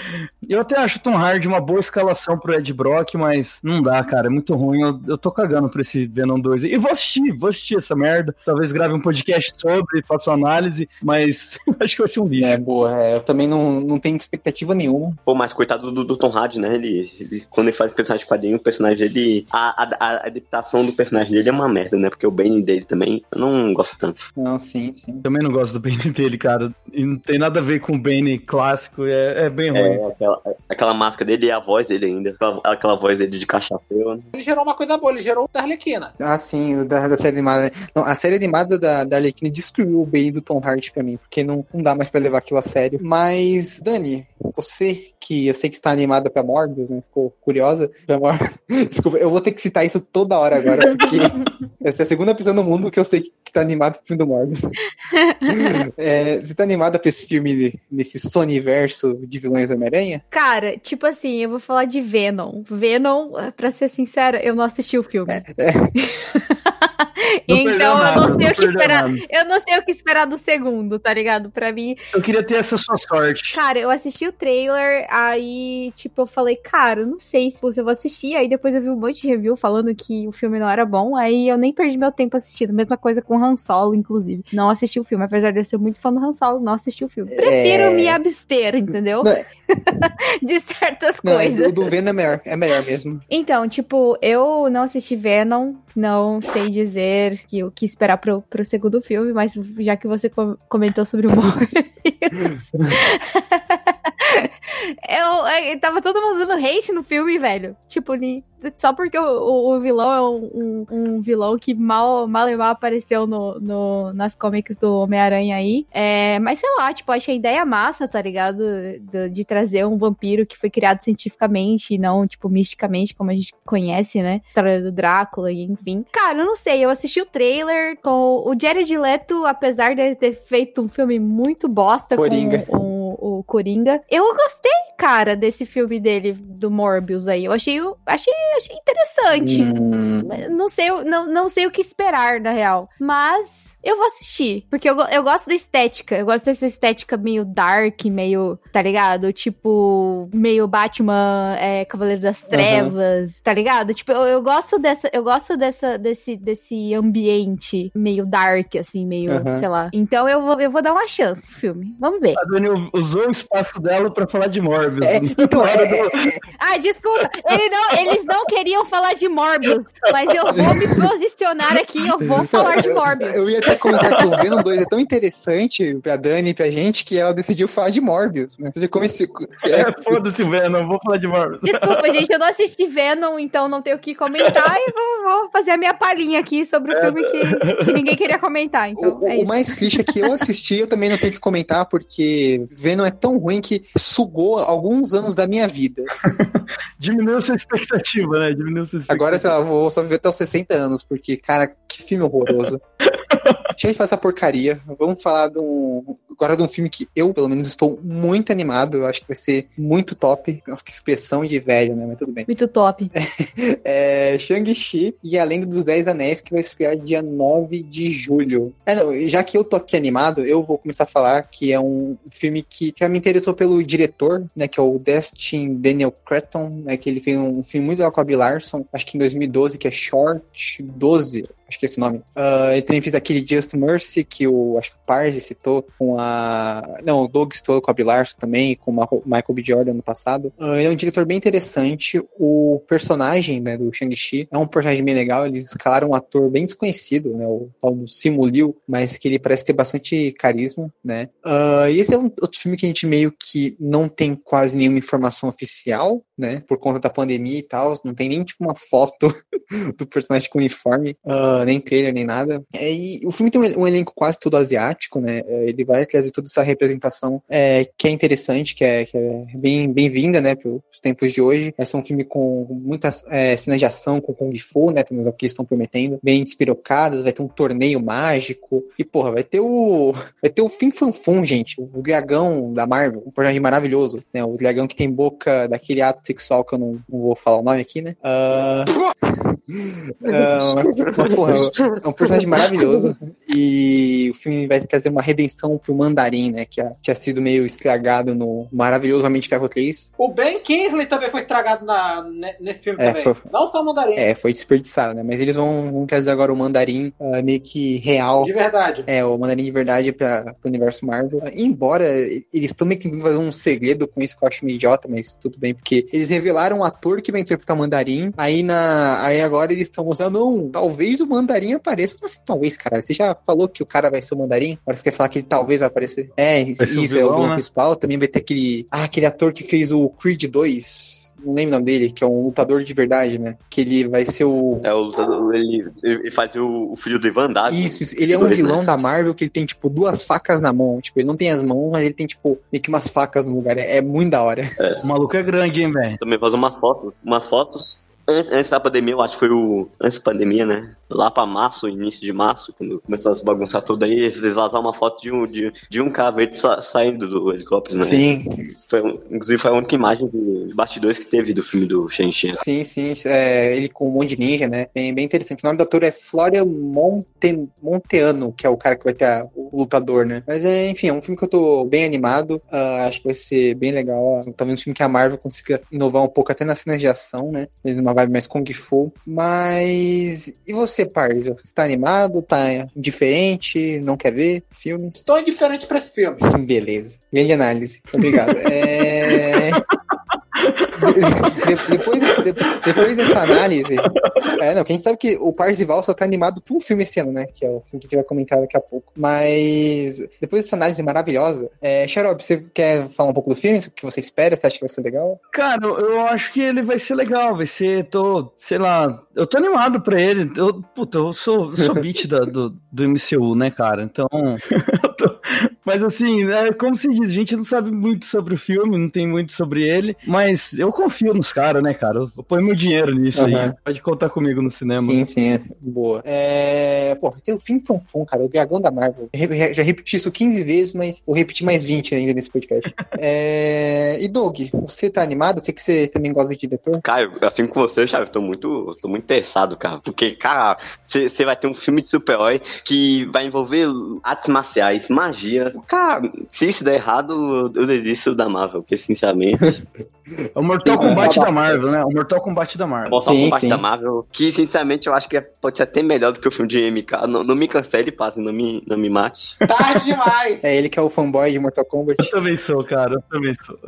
Eu até acho o Tom Hardy uma boa escalação pro Ed Brock, mas não dá, cara, é muito ruim. Eu, eu tô cagando pra esse Venom 2. E vou assistir, vou assistir essa merda. Talvez grave um podcast sobre, faça uma análise, mas acho que vai ser um lixo. É, boa. é, eu também não, não tenho expectativa nenhuma. Pô, mas coitado do, do Tom Hardy, né? Ele, ele- quando ele faz personagem de quadrinho, o personagem dele. A, a, a adaptação do personagem dele é uma merda, né? Porque o Bane dele também, eu não gosto tanto. Não, sim, sim. Também não gosto do Bane dele, cara. E não tem nada a ver com o Bane clássico, é, é bem ruim. É, aquela, aquela máscara dele e a voz dele ainda. Aquela, aquela voz dele de cachaceiro. né? Ele gerou uma coisa boa, ele gerou o da Arlequina. Ah, sim, o da, da série animada. né? Não, a série animada da, da Arlequina destruiu o bem do Tom Hardy pra mim, porque não, não dá mais pra levar aquilo a sério. Mas, Dani, você que eu sei que está animada pra Morbius, né? Ficou curiosa pra. Desculpa, eu vou ter que citar isso toda hora agora, porque essa é a segunda pessoa no mundo que eu sei que tá animada pro filme do Morbius. É, você tá animada pra esse filme, nesse Sonyverso de vilões Homem-Aranha? Cara, tipo assim, eu vou falar de Venom. Venom, pra ser sincera, eu não assisti o filme. Não perdeu então eu não sei não o que esperar. nada. Eu não sei o que esperar do segundo, tá ligado? Pra mim, Eu queria ter essa sua sorte. Cara, eu assisti o trailer, aí, tipo, eu falei, cara, não sei se eu vou assistir. Aí depois eu vi um monte de review falando que o filme não era bom. Aí eu nem perdi meu tempo assistindo. Mesma coisa com Han Solo, inclusive. Não assisti o filme, apesar de eu ser muito fã do Han Solo, não assisti o filme. Prefiro É. me abster, entendeu? Não, é- de certas Não, coisas. o do Venom é melhor, é melhor mesmo. Então, tipo, eu não assisti Venom, não sei dizer que, o que esperar pro, pro segundo filme, mas já que você com- comentou sobre o Morbius. eu, eu tava todo mundo dando hate no filme, velho. Tipo, só porque o, o- o vilão é um, um- vilão que mal, mal e mal apareceu no, no- nas comics do Homem-Aranha aí. É, mas sei lá, tipo, achei a ideia massa, tá ligado? De, de trazer um vampiro que foi criado cientificamente e não, tipo, misticamente, como a gente conhece, né? História do Drácula, e enfim. Cara, eu não sei, eu assisti o trailer com o Jared Leto, apesar de ele ter feito um filme muito bosta Coringa. com o, o Coringa. Eu gostei, cara, desse filme dele, do Morbius aí. Eu achei, achei, achei interessante. Hum, Não sei, não, não sei o que esperar, na real. Mas eu vou assistir. Porque eu, eu gosto da estética. Eu gosto dessa estética meio dark, meio, tá ligado? Tipo, meio Batman, é, Cavaleiro das Trevas, uhum. tá ligado? Tipo, eu, eu gosto dessa, eu gosto dessa, desse, desse ambiente meio dark, assim, meio, uhum. sei lá. Então eu vou, eu vou dar uma chance pro filme. Vamos ver. A Dani usou o espaço dela pra falar de Morbius. É, então, é, ah, desculpa. Ele não, eles não queriam falar de Morbius, mas eu vou me posicionar aqui, eu vou falar de Morbius. Eu, eu ia comentar que o Venom 2 é tão interessante pra Dani e pra gente que ela decidiu falar de Morbius, né? Você já comecei. É, é foda-se Venom, vou falar de Morbius. Desculpa, gente, eu não assisti Venom, então não tenho o que comentar e vou, vou, fazer a minha palhinha aqui sobre o filme que, que ninguém queria comentar. Então, o, é o mais triste é que eu assisti, eu também não tenho que comentar, porque Venom é tão ruim que sugou alguns anos da minha vida. Diminuiu sua expectativa, né? Diminuiu sua expectativa. Agora, sei lá, vou só viver até os 60 anos, porque, cara, que filme horroroso. Deixa de fazer essa porcaria. Vamos falar de um, agora de um filme que eu, pelo menos, estou muito animado. Eu acho que vai ser muito top. Nossa, que expressão de velho, né? Mas tudo bem. Muito top. é, Shang-Chi e Além dos Dez Anéis, que vai estrear dia 9 de julho. É, não, já que eu tô aqui animado, eu vou começar a falar que é um filme que já me interessou pelo diretor, né? Que é o Destin Daniel Cretton, né? Que ele fez um filme muito legal com a Bill Larson, acho que em 2012, que é Short 12, acho que é esse nome. Uh, ele também fez aquele Just Mercy, que o, acho que o Parzi citou, com a... Não, o Doug citou com a Bill Larson também, com o Michael B. Jordan no passado. Uh, ele é um diretor bem interessante. O personagem, né, do Shang-Chi é um personagem bem legal. Eles escalaram um ator bem desconhecido, né, o tal do Simu Liu, mas que ele parece ter bastante carisma, né. Uh, e esse é um outro filme que a gente meio que não tem quase nenhuma informação oficial, né, por conta da pandemia e tal. Não tem nem, tipo, uma foto do personagem com uniforme. Uh, nem trailer, nem nada. É, e o filme tem um, elenco quase todo asiático, né? É, ele vai trazer toda essa representação é, que é interessante, que é, que é bem bem-vinda, né, para os tempos de hoje. Esse é um filme com muitas é, cenas de ação com Kung Fu, né? Pelo menos é o que eles estão prometendo. Bem despirocadas, vai ter um torneio mágico. E, porra, vai ter o. Vai ter o Fin Fanfum, gente. O dragão da Marvel. Um personagem maravilhoso. Né? O dragão que tem boca daquele ato sexual que eu não, não vou falar o nome aqui, né? Uh... uh, porra, é um personagem maravilhoso. E o filme vai trazer uma redenção pro Mandarim, né? Que tinha sido meio estragado no Maravilhosamente Ferro 3. O Ben Kingsley também foi estragado na, nesse filme é, também. Foi, Não só o Mandarim. É, foi desperdiçado, né? Mas eles vão, vão trazer agora o Mandarim uh, meio que real. De verdade. É, o Mandarim de verdade pra, pro universo Marvel. Uh, embora eles estão meio que fazer um segredo com isso que eu acho meio idiota, mas tudo bem, porque eles revelaram o ator que vai interpretar o Mandarim. Aí, na, aí agora eles estão mostrando, não, talvez o Mandarim apareça. Como assim, talvez, cara? Você já falou que o cara vai ser o Mandarim? Agora você quer falar que ele talvez vai aparecer? É, isso, vilão, é o vilão né? principal. Também vai ter aquele. Ah, aquele ator que fez o Creed 2 não lembro o nome dele, que é um lutador de verdade, né? Que ele vai ser o. É, o lutador, ele, ele faz o, o filho do Ivan Dago. Isso, isso, ele é um vilão da Marvel que ele tem, tipo, duas facas na mão. Tipo, ele não tem as mãos, mas ele tem, tipo, meio que umas facas no lugar. É, é muito da hora. É. O maluco é grande, hein, velho? Também faz umas fotos. Umas fotos Antes da pandemia, eu acho que foi o. Antes da pandemia, né? Lá pra março, início de março, quando começou a se bagunçar tudo aí, eles vazaram uma foto de um, de, de um cara verde sa saindo do helicóptero, né? Sim. Foi, inclusive foi a única imagem de, de bastidores que teve do filme do Shang-Chi. Sim, sim. É, ele com um monte de ninja, né? Bem, bem interessante. O nome do ator é Florian Monte, Monteano, que é o cara que vai ter a, o lutador, né? Mas, é, enfim, é um filme que eu tô bem animado. Uh, acho que vai ser bem legal. Talvez um filme que a Marvel consiga inovar um pouco até nas cenas de ação, né? Uma vibe mais Kung Fu. Mas. E você, Parza? Você tá animado? Tá indiferente? Não quer ver filme? Estou indiferente pra esse filme. Beleza. Grande análise. Obrigado. é de, depois, de, depois dessa análise. É, não, que a gente sabe que o Parzival só tá animado por um filme esse ano, né? Que é o filme que a gente vai comentar daqui a pouco. Mas depois dessa análise maravilhosa, é, você quer falar um pouco do filme? O que você espera? Você acha que vai ser legal? Cara, eu acho que ele vai ser legal. Vai ser, tô, sei lá, eu tô animado pra ele. Eu, puta, eu sou, sou beat da, do, do MCU, né, cara? Então, eu tô, Mas assim, é, como se diz, a gente não sabe muito sobre o filme, não tem muito sobre ele, mas eu confio nos caras, né, cara? Eu, eu ponho meu dinheiro nisso Uhum. aí. Pode contar comigo no cinema. Sim, sim, é. boa. É... Pô, tem o Fim Fanfum, cara, o dragão da Marvel. Eu Já repeti isso 15 vezes, mas vou repetir mais 20 ainda nesse podcast. é... E Doug, você tá animado? Eu sei que você também gosta de diretor. Cara, assim com você, Chave, eu tô muito, tô muito interessado, cara. Porque, cara, você vai ter um filme de super-herói que vai envolver artes marciais, magia. Cara, se isso der errado, eu desisto da Marvel, porque, sinceramente, É o Mortal Kombat da Marvel, né? O Mortal Kombat da Marvel. Mortal Sim, Kombat sim. da Marvel, que, sinceramente, eu acho que pode ser até melhor do que o filme de MK. Não, não me cancele, passe, não me, não me mate. Tarde demais. É ele que é o fanboy de Mortal Kombat. Eu também sou, cara. Eu também sou.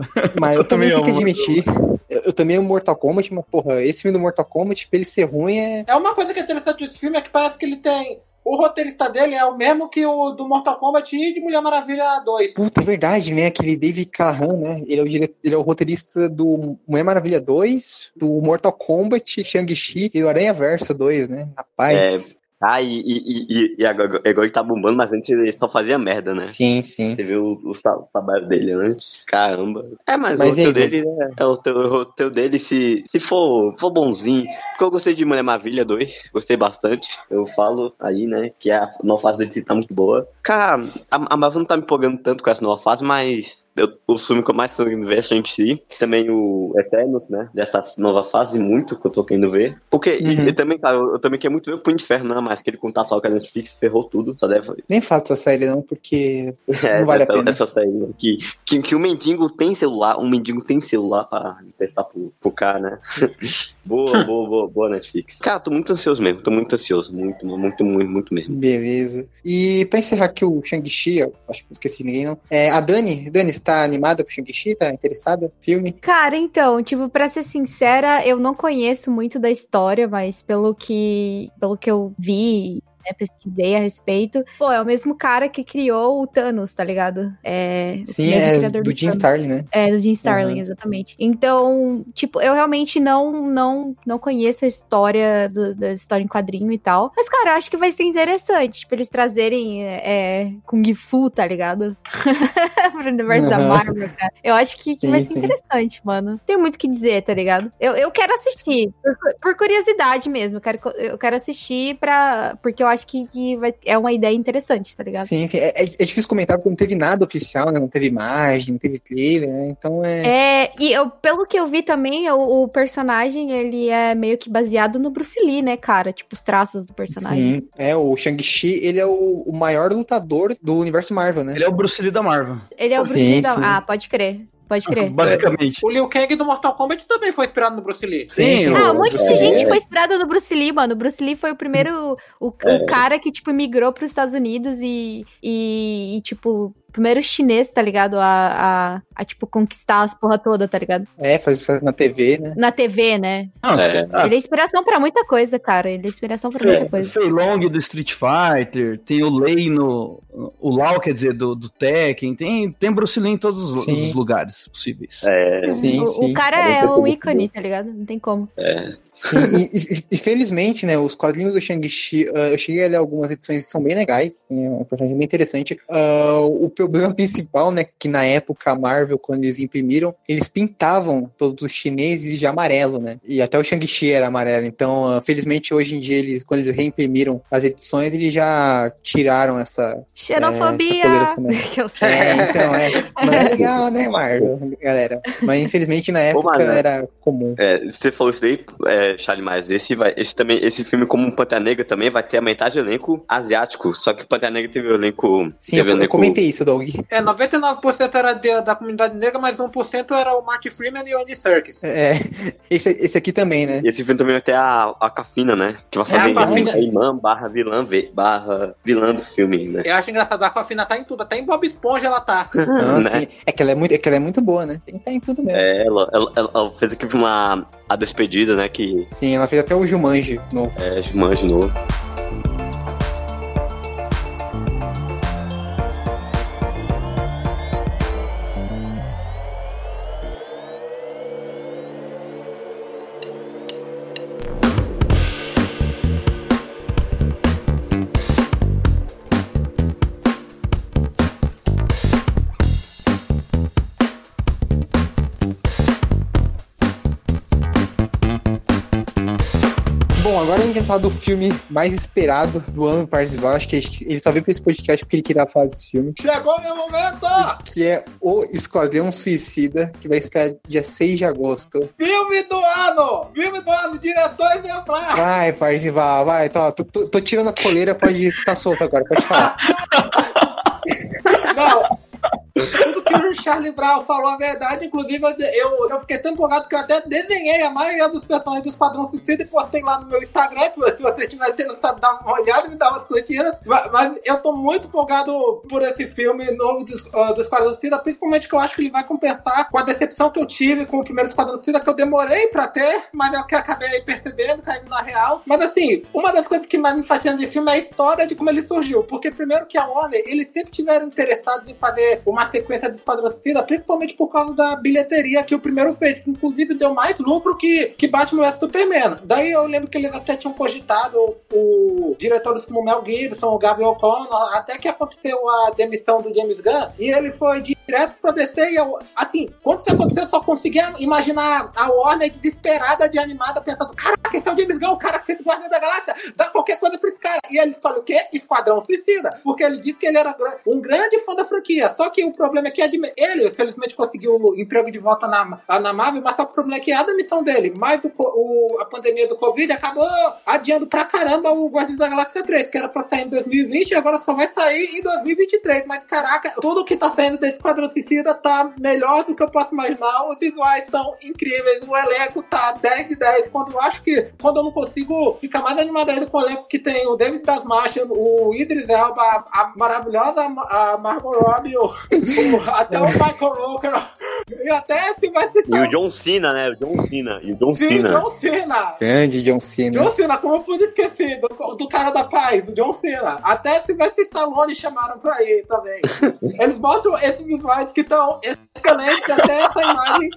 Mas eu também também tenho que admitir. Eu, eu também amo Mortal Kombat, mas, porra, esse filme do Mortal Kombat, pra ele ser ruim, é. É uma coisa que é interessante desse filme é que parece que ele tem. O roteirista dele é o mesmo que o do Mortal Kombat e de Mulher Maravilha 2. Puta, é verdade, né? Aquele David Cahan, né? Ele é o, dire... ele é o roteirista do Mulher Maravilha 2, do Mortal Kombat, Shang-Chi e do Aranha Verso 2, né? Rapaz. Ah, e, e, e, e agora, agora ele tá bombando, mas antes ele só fazia merda, né? Sim, sim. Você viu o, o, o trabalho dele antes? Caramba. É, mas, Mas o roteiro dele é, é o teu, o roteiro dele, se, se for, for bonzinho. Porque eu gostei de Mulher Maravilha 2, gostei bastante. Eu falo aí, né, que a nova fase dele tá muito boa. Cara, a, a Marvel não tá me empolgando tanto com essa nova fase, mas o filme que eu mais tô querendo ver é Shang-Chi. Também o Eternos, né, dessa nova fase, muito que eu tô querendo ver. Porque, e- Uhum. e, também, cara, eu, eu também quero muito ver o Punho de Ferro, não, mas aquele contato só com a Netflix ferrou tudo, só deve Nem falo dessa série, não, porque. é, Não vale a essa, pena. essa série, né? que, que, que o mendigo tem celular, um mendigo tem celular pra testar pro, pro cara, né? boa, boa, boa, boa Netflix. Cara, tô muito ansioso mesmo, tô muito ansioso, muito, muito, muito, muito mesmo. Beleza. E pra encerrar aqui o Shang-Chi, eu acho que não esqueci de ninguém, não. É, a Dani, Dani, você tá animada pro Shang-Chi? Tá interessada? Filme? Cara, então, tipo, pra ser sincera, eu não conheço muito da história, mas pelo que, pelo que eu vi, né, pesquisei a respeito, pô, é o mesmo cara que criou o Thanos, tá ligado? É, Sim, é do Jim. Starlin, né? É, do Jim Starlin, Uhum. exatamente. Então, tipo, eu realmente não não, não conheço a história do- da história em quadrinho e tal. Mas, cara, eu acho que vai ser interessante, tipo, eles trazerem é, Kung Fu, tá ligado? Pro universo da Uhum. Marvel, cara. Eu acho que, que Sim, vai ser sim. interessante, mano. Tem muito o que dizer, tá ligado? Eu, eu quero assistir, por, por curiosidade mesmo. Eu quero, eu quero assistir pra. Porque eu acho que, que vai, é uma ideia interessante, tá ligado? Sim, sim. É, é- é difícil comentar porque não teve nada oficial, né? Não teve imagem, não teve trailer, né? Então é. É, e eu, pelo que eu vi também, o, o personagem, ele é meio que baseado no Bruce Lee, né, cara? Tipo, os traços do personagem. Sim, é, o Shang-Chi, ele é o, o maior lutador do universo Marvel, né? Ele é o Bruce Lee da Marvel. Ele é o Bruce Sim, Lee da... sim. Ah, pode crer. Pode crer. Basicamente. O Liu Kang do Mortal Kombat também foi inspirado no Bruce Lee. Sim, sim, Ah, um monte de gente é- foi inspirada no Bruce Lee, mano. O Bruce Lee foi o primeiro, o, o cara que, tipo, migrou pros Estados Unidos e, e, e, tipo, primeiro chinês, tá ligado? A, a, a, tipo, conquistar as porra toda, tá ligado? É, faz sucesso na TV, né? Na TV, né? Não, É. ah, Ele é inspiração pra muita coisa, cara. Ele é inspiração pra muita coisa. Fei Long do Street Fighter, tem o Lei no. O Lau, quer dizer, do, do Tekken, tem, tem Bruce Lee em todos os, os lugares possíveis. É, Sim, o, sim. o cara um é o muito ícone, tá ligado? Não tem como. Sim, e, e- e felizmente, né, os quadrinhos do Shang-Chi, ah, eu cheguei a ler algumas edições que são bem legais, tem um personagem bem interessante. Ah, o problema principal, né, que na época a Marvel, quando eles imprimiram, eles pintavam todos os chineses de amarelo, né, e até o Shang-Chi era amarelo, então, ah, felizmente, hoje em dia, eles, quando eles reimprimiram as edições, eles já tiraram essa... Xenofobia! É, essa coleira Que eu sei. É, então, é, não é legal, né, Marvel, galera? Mas, infelizmente, na época, mas, né? era comum. É, você falou isso daí, é, Charlie, mas esse, vai, esse, também, esse filme, como um Pantera Negra, também vai ter a metade do elenco asiático. Só que o Pantera Negra teve o elenco. Sim, teve eu, elenco comentei isso, Doug. É, 99% era de- da comunidade negra, mas 1% era o Marty Freeman e o Andy Serkis. É, esse, esse aqui também, né? E esse filme também vai ter a, a Cafina, né? Que vai É, a fazer Cafina. a irmã barra vilã, barra vilã do filme, né? Eu acho engraçado, a Aquafina tá em tudo, até em Bob Esponja ela tá. Ah, Né? sim. É que ela é muito, é que ela é muito boa, né? Tem que estar em tudo mesmo. É, ela, ela, ela fez aqui uma a despedida, né? Que Sim, ela fez até o Jumanji novo. é Jumanji novo. Falar do filme mais esperado do ano do Parzival. Acho que ele só veio pra esse podcast porque ele queria falar desse filme. Chegou meu momento! Que é O Esquadrão Suicida, que vai estrear dia 6 de agosto. Filme do ano! Filme do ano, diretor exemplar! Vai, Parzival, vai. Tô, tô, tô, tô tirando a coleira, pode estar tá solto agora, pode falar. Não, tudo que o Charlie Brown falou a verdade, inclusive eu, eu fiquei tão empolgado que eu até desenhei a maioria dos personagens do Esquadrão Suicida e postei lá no meu Instagram, se vocês tiverem interessado, dar uma olhada me dar umas curtidas. Mas, mas, eu tô muito empolgado por esse filme novo do, uh, do Esquadrão Suicida, principalmente que eu acho que ele vai compensar com a decepção que eu tive com o primeiro Esquadrão Suicida, que eu demorei pra ter, mas é o que acabei percebendo, caindo na real. Mas assim, uma das coisas que mais me fascina desse filme é a história de como ele surgiu, porque primeiro que a Warner, eles sempre tiveram interessados em fazer uma sequência de Esquadrão Suicida, principalmente por causa da bilheteria que o primeiro fez, que inclusive deu mais lucro que, que Batman vs Superman. Daí eu lembro que eles até tinham cogitado o, o diretores como Mel Gibson, o Gavin O'Connor, até que aconteceu a demissão do James Gunn, e ele foi direto pra DC, e eu, assim, quando isso aconteceu, eu só conseguia imaginar a Warner desesperada de animada, pensando, caraca, esse é o James Gunn, o cara que fez Guardião da Galáxia, dá qualquer coisa pra esse cara. E ele falou o quê? Esquadrão Suicida, porque ele disse que ele era um grande fã da franquia, só que o problema é que ele, felizmente, conseguiu emprego de volta na, na Marvel, mas só que o problema é que a demissão dele, mais o, o, a pandemia do Covid, acabou adiando pra caramba o Guardiões da Galáxia 3, que era pra sair em 2020 e agora só vai sair em 2023. Mas caraca, tudo que tá saindo desse Esquadrão Suicida tá melhor do que eu posso imaginar. Os visuais estão incríveis, o elenco tá 10 de 10. Quando eu acho que, quando eu não consigo ficar mais animado ainda com o elenco que tem o David Das Marchas, o Idris Elba, a, a maravilhosa a Margot Robbie, o, até o Michael Rooker. E até Sylvester E o John Cena, né? O John Cena. E o John Sim, Cena. John Cena. Grande John Cena. John Cena, como eu pude esquecer do, do cara da paz, o John Cena. Até Sylvester Stallone chamaram pra ir também. Eles mostram esses visuais que estão excelentes, até essa imagem.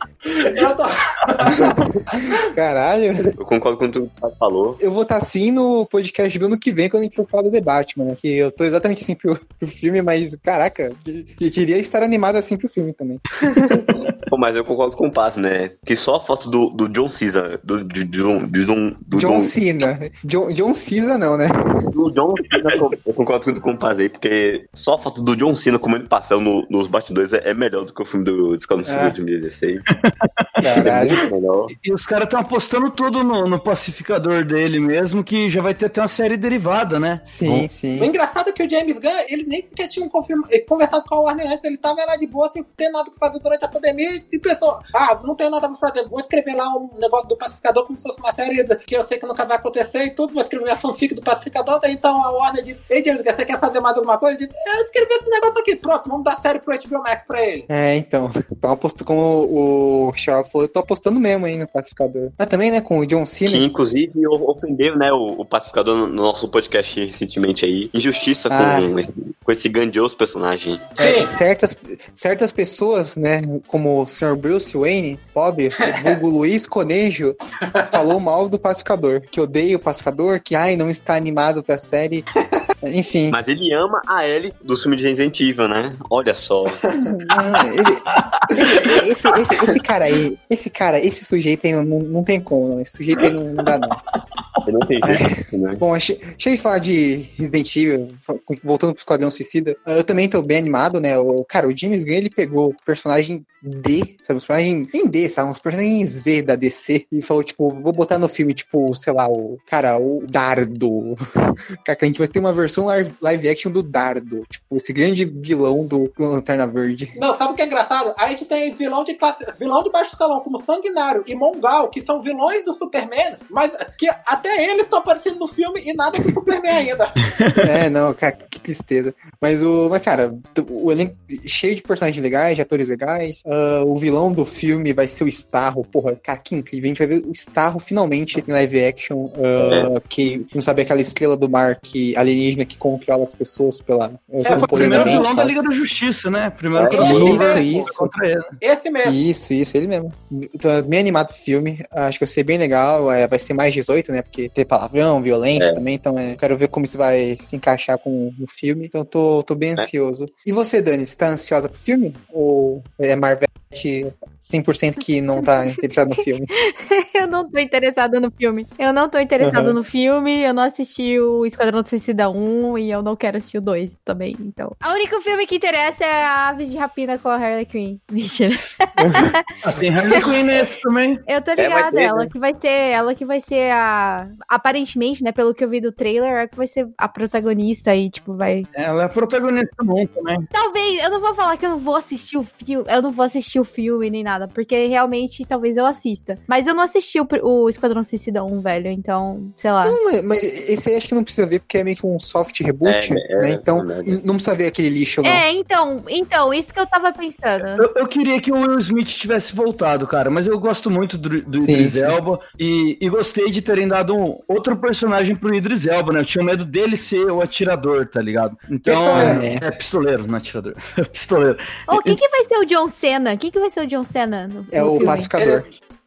Eu tô... Caralho. Eu concordo com tudo que o falou. Eu vou estar assim no podcast do ano que vem, quando a gente for falar do debate, mano. Que eu tô exatamente assim pro, pro filme, mas, caraca, que, que queria estar animado assim pro filme também. Pô, mas eu concordo com o Pato, né? Que só a foto do, do John Cena, do, do, do, do, do John Cena. John, John Cena não, né? Do John Cena, eu concordo com, com o Paz aí, porque só a foto do John Cena comendo passando no, nos bastidores é, é, melhor do que o filme do Esquadrão Suicida de 2016. Caralho. É e os caras estão apostando tudo no, no pacificador dele mesmo, que já vai ter até uma série derivada, né? Sim, Bom, sim. O engraçado é que o James Gunn, ele nem sequer tinha confirma, conversado com a Warner antes, ele tava lá de boa, sem ter nada que fazer durante a pandemia, e pensou, ah, não tenho nada pra fazer, vou escrever lá um negócio do pacificador como se fosse uma série que eu sei que nunca vai acontecer e tudo, vou escrever a fanfic do pacificador, daí então a Warner disse, ei James você quer fazer mais alguma coisa? Ele disse, eu escrevi esse negócio aqui, pronto, vamos dar série pro HBO Max pra ele. É, então, tô apostando, como o Charles falou, eu tô apostando mesmo aí no pacificador. Mas também, né, com o John Cena. Que inclusive ofendeu, né, o, o pacificador no nosso podcast recentemente aí. Injustiça ah. com, esse, com esse grandioso personagem. É, certas, certas pessoas, né, como o Sr. Bruce Wayne, pobre, o vulgo Luiz Conejo, falou mal do pacificador, que odeia o pacificador, que ai, não está animado pra série. Enfim. Mas ele ama a Ellie do filme de Resident Evil, né? Olha só. esse, esse, esse, esse, cara aí, esse cara, esse sujeito aí não, não tem como, não. Esse sujeito aí não, não dá, não. Não tem jeito, né? Bom, deixa eu falar de Resident Evil, voltando pro Esquadrão Suicida. Eu também tô bem animado, né? O, cara, o James Gunn, ele pegou o personagem D, sabe? Os personagens em D, sabe? Uns personagens Z da DC. E falou, tipo, vou botar no filme, tipo, sei lá, o. Cara, o Dardo. Cara, a gente vai ter uma versão live action do Dardo. Tipo, esse grande vilão do Lanterna Verde. Não, sabe o que é engraçado? A gente tem vilão de classe. vilão de baixo salão, como Sanguinário e Mongal, que são vilões do Superman, mas que até eles estão aparecendo no filme e nada do Superman ainda. é, não, cara, que tristeza. Mas o. Mas, cara, o elenco cheio de personagens legais, de atores legais. Uh, o vilão do filme vai ser o Starro. Porra, cara, que incrível. A gente vai ver o Starro finalmente em live action. Uh, é. Que não sabe aquela estrela do mar que alienígena que controla as pessoas pela. É, foi o primeiro vilão da Liga da Justiça, né? Primeiro é, isso, isso. Contra ele. Esse mesmo. Isso, isso, ele mesmo. Então, bem animado pro filme. Acho que vai ser bem legal. É, vai ser mais 18, né? Porque tem palavrão, violência é. também. Então, é, quero ver como isso vai se encaixar com o filme. Então, tô, tô bem ansioso. E você, Dani, você tá ansiosa pro filme? Ou é Marvel? 100% que não tá interessado no filme. eu não tô interessada no filme. Eu não tô interessada Uhum. no filme, eu não assisti o Esquadrão Suicida 1 e eu não quero assistir o 2 também, então. A única filme que interessa é a Aves de Rapina com a Harley Quinn. Mentira. Ah, tem Harley Quinn nesse também. Eu tô vai ligada, ter, ela né? que vai ser, ela que vai ser a aparentemente, né, pelo que eu vi do trailer, ela que vai ser a protagonista e tipo vai Ela é a protagonista mundo também. Talvez, eu não vou falar que eu não vou assistir o filme, eu não vou assistir o filme nem nada, porque realmente talvez eu assista. Mas eu não assisti o, o Esquadrão Suicida 1, velho, então, sei lá. Não, mas, mas esse aí acho que não precisa ver, porque é meio que um soft reboot, É, é, né? Então, é verdade. n- não precisa ver aquele lixo, não. É, então, então, isso que eu tava pensando. Eu, eu queria que o Will Smith tivesse voltado, cara, mas eu gosto muito do, do Sim, Idris sim. Elba e, e gostei de terem dado um outro personagem pro Idris Elba, né? Eu tinha medo dele ser o atirador, tá ligado? Então, Pistoleiro. é, é pistoleiro, não atirador. pistoleiro. Ô, quem que vai ser o John Cena? Quem que vai ser o John Cena no, É no o filme? pacificador.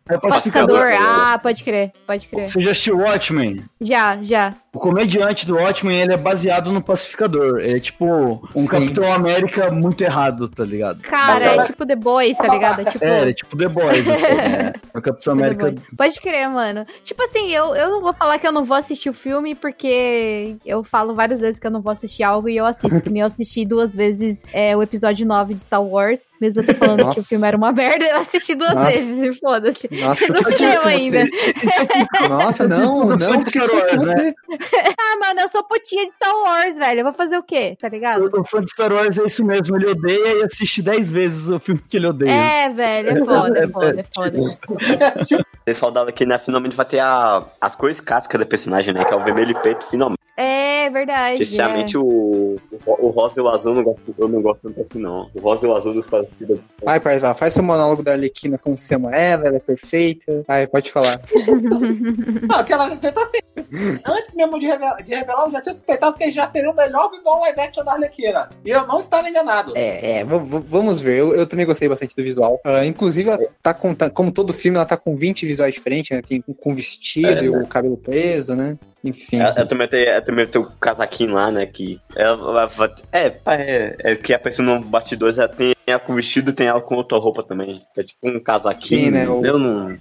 É o Pacificador. pacificador. Ah, pode crer, pode crer. Você já assistiu Watchmen? Já, já. O comediante do Watchmen, ele é baseado no pacificador. É tipo um Sim. Capitão América muito errado, tá ligado? Cara, é tipo The Boys, tá ligado? É tipo... É, é tipo The Boys, assim, é. O Capitão tipo América. Pode crer, mano. Tipo assim, eu, eu não vou falar que eu não vou assistir o filme, porque eu falo várias vezes que eu não vou assistir algo e eu assisto. que nem eu assisti duas vezes é, o episódio 9 de Star Wars, mesmo eu ter falando que Nossa. o filme era uma merda, eu assisti duas Nossa. vezes e foda-se. Nossa, No que cinema ainda. Nossa, não, Não que com você? Ah, mano, eu sou putinha de Star Wars, velho. Eu vou fazer o quê? Tá ligado? O fã de Star Wars é isso mesmo, ele odeia e assiste 10 vezes o filme que ele odeia. É, velho, é foda, é foda, é foda. Vocês falaram que, né, finalmente vai ter a, as cores cascas da personagem, né? Que é o vermelho e preto, finalmente. É verdade. Especialmente é. o, o, rosa e o azul, eu não gosto, eu não gosto tanto assim, não. O rosa e o azul dos parecidos. Vai, Parzal, faz seu monólogo da Arlequina como você ama ela, ela é perfeita. Vai, pode falar. Não, aquela receita assim. Antes mesmo de revelar, de revelar, eu já tinha suspeitado que ele já seria o melhor visual live action da Arlequina. E eu não estava enganado. É, é, vamos ver. Eu, eu também gostei bastante do visual. Ah, inclusive, ela tá com, tá- como todo filme, ela tá com 20 visuais diferentes, né? Tem com vestido É, e o cabelo preso, né? Enfim. Ela, ela também tem, ela também tem o casaquinho lá, né? Que ela, ela é, é, é que a pessoa no bastidores ela tem ela com vestido tem ela com outra roupa também. Que é tipo um casaquinho. Sim, né, o- Eu não.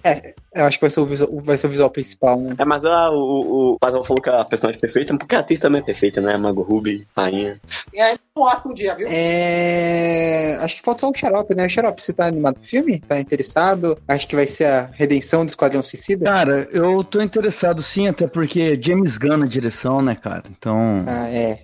Eu acho que vai ser o visual, vai ser o visual principal, né? É, mas ah, o, o, o Pascal falou que a personagem é perfeita, porque a atriz também é perfeita, né? Mago Ruby, rainha. E aí, não acho um dia, viu? É. Acho que falta só o Xarope, né? Xarope, você tá animado pro filme? Tá interessado? Acho que vai ser a redenção do Esquadrão Suicida? Cara, eu tô interessado sim, até porque James Gunn na direção, né, cara? Então, Ah, é.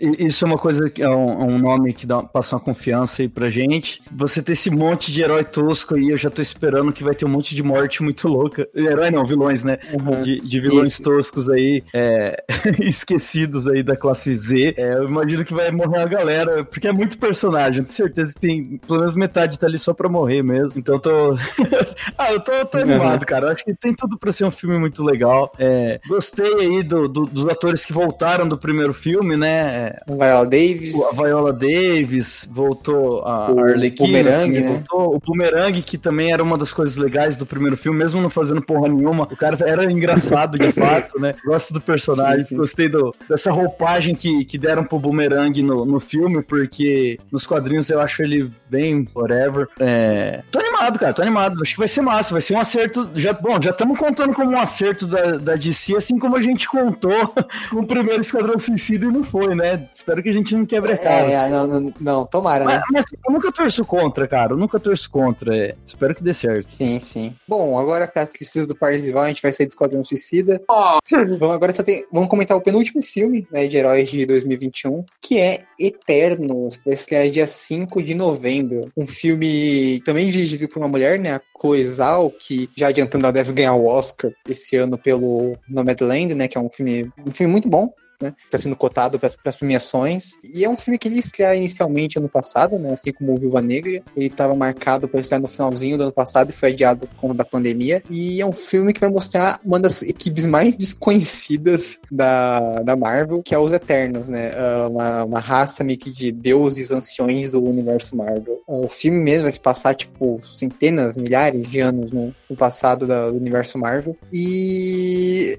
Isso é uma coisa que é um, é um nome que dá, passa uma confiança aí pra gente. Você ter esse monte de herói tosco aí, eu já tô esperando que vai ter um monte de morte muito louca. Herói não, vilões, né? Uhum. De, de vilões Isso. toscos aí, é, esquecidos aí da classe Z. É, eu imagino que vai morrer uma galera, porque é muito personagem. Tenho certeza que tem, pelo menos metade tá ali só pra morrer mesmo. Então eu tô. ah, eu tô, tô animado, cara. Eu acho que tem tudo pra ser um filme muito legal. É, gostei aí do- do- dos atores que voltaram do primeiro filme, né? É, Viola Davis. a Viola Davis, voltou a O Arlequina. Né? voltou. O Boomerang, que também era uma das coisas legais do primeiro filme, mesmo não fazendo porra nenhuma. O cara era engraçado, de fato, né? Gosto do personagem, Sim, sim. gostei do, dessa roupagem que, que deram pro Boomerang no, no filme, porque nos quadrinhos eu acho ele bem whatever. É... Tô animado, cara, tô animado. Acho que vai ser massa, vai ser um acerto. Já, bom, já estamos contando como um acerto da, da DC, assim como a gente contou com o primeiro Esquadrão Suicida e não foi, né? Espero que a gente não quebre a cara. É, não, não, não, tomara, né? Mas, mas eu nunca torço contra, cara. Eu nunca torço contra. é. Espero que dê certo. Sim, sim. Bom, agora pra precisa do Parzival, a gente vai sair do Esquadrão Suicida. Ó, Vamos, agora só tem, vamos comentar o penúltimo filme né, de heróis de 2021, que é Eternos, que vai estrear dia 5 de novembro. Um filme também dirigido por uma mulher, né? A Chloe Zhao, que já adiantando ela deve ganhar o Oscar esse ano pelo Nomadland, né? Que é um filme, um filme muito bom. Né, tá sendo cotado para as premiações. E é um filme que ele estreia inicialmente ano passado, né? Assim como o Viúva Negra. Ele estava marcado para estrear no finalzinho do ano passado e foi adiado por conta da pandemia. E é um filme que vai mostrar uma das equipes mais desconhecidas da, da Marvel, que é os Eternos, né? Ah, Uma, uma raça meio que de deuses anciões do universo Marvel. Ah, O filme mesmo vai se passar, tipo, centenas, milhares de anos no, no passado da- do universo Marvel. E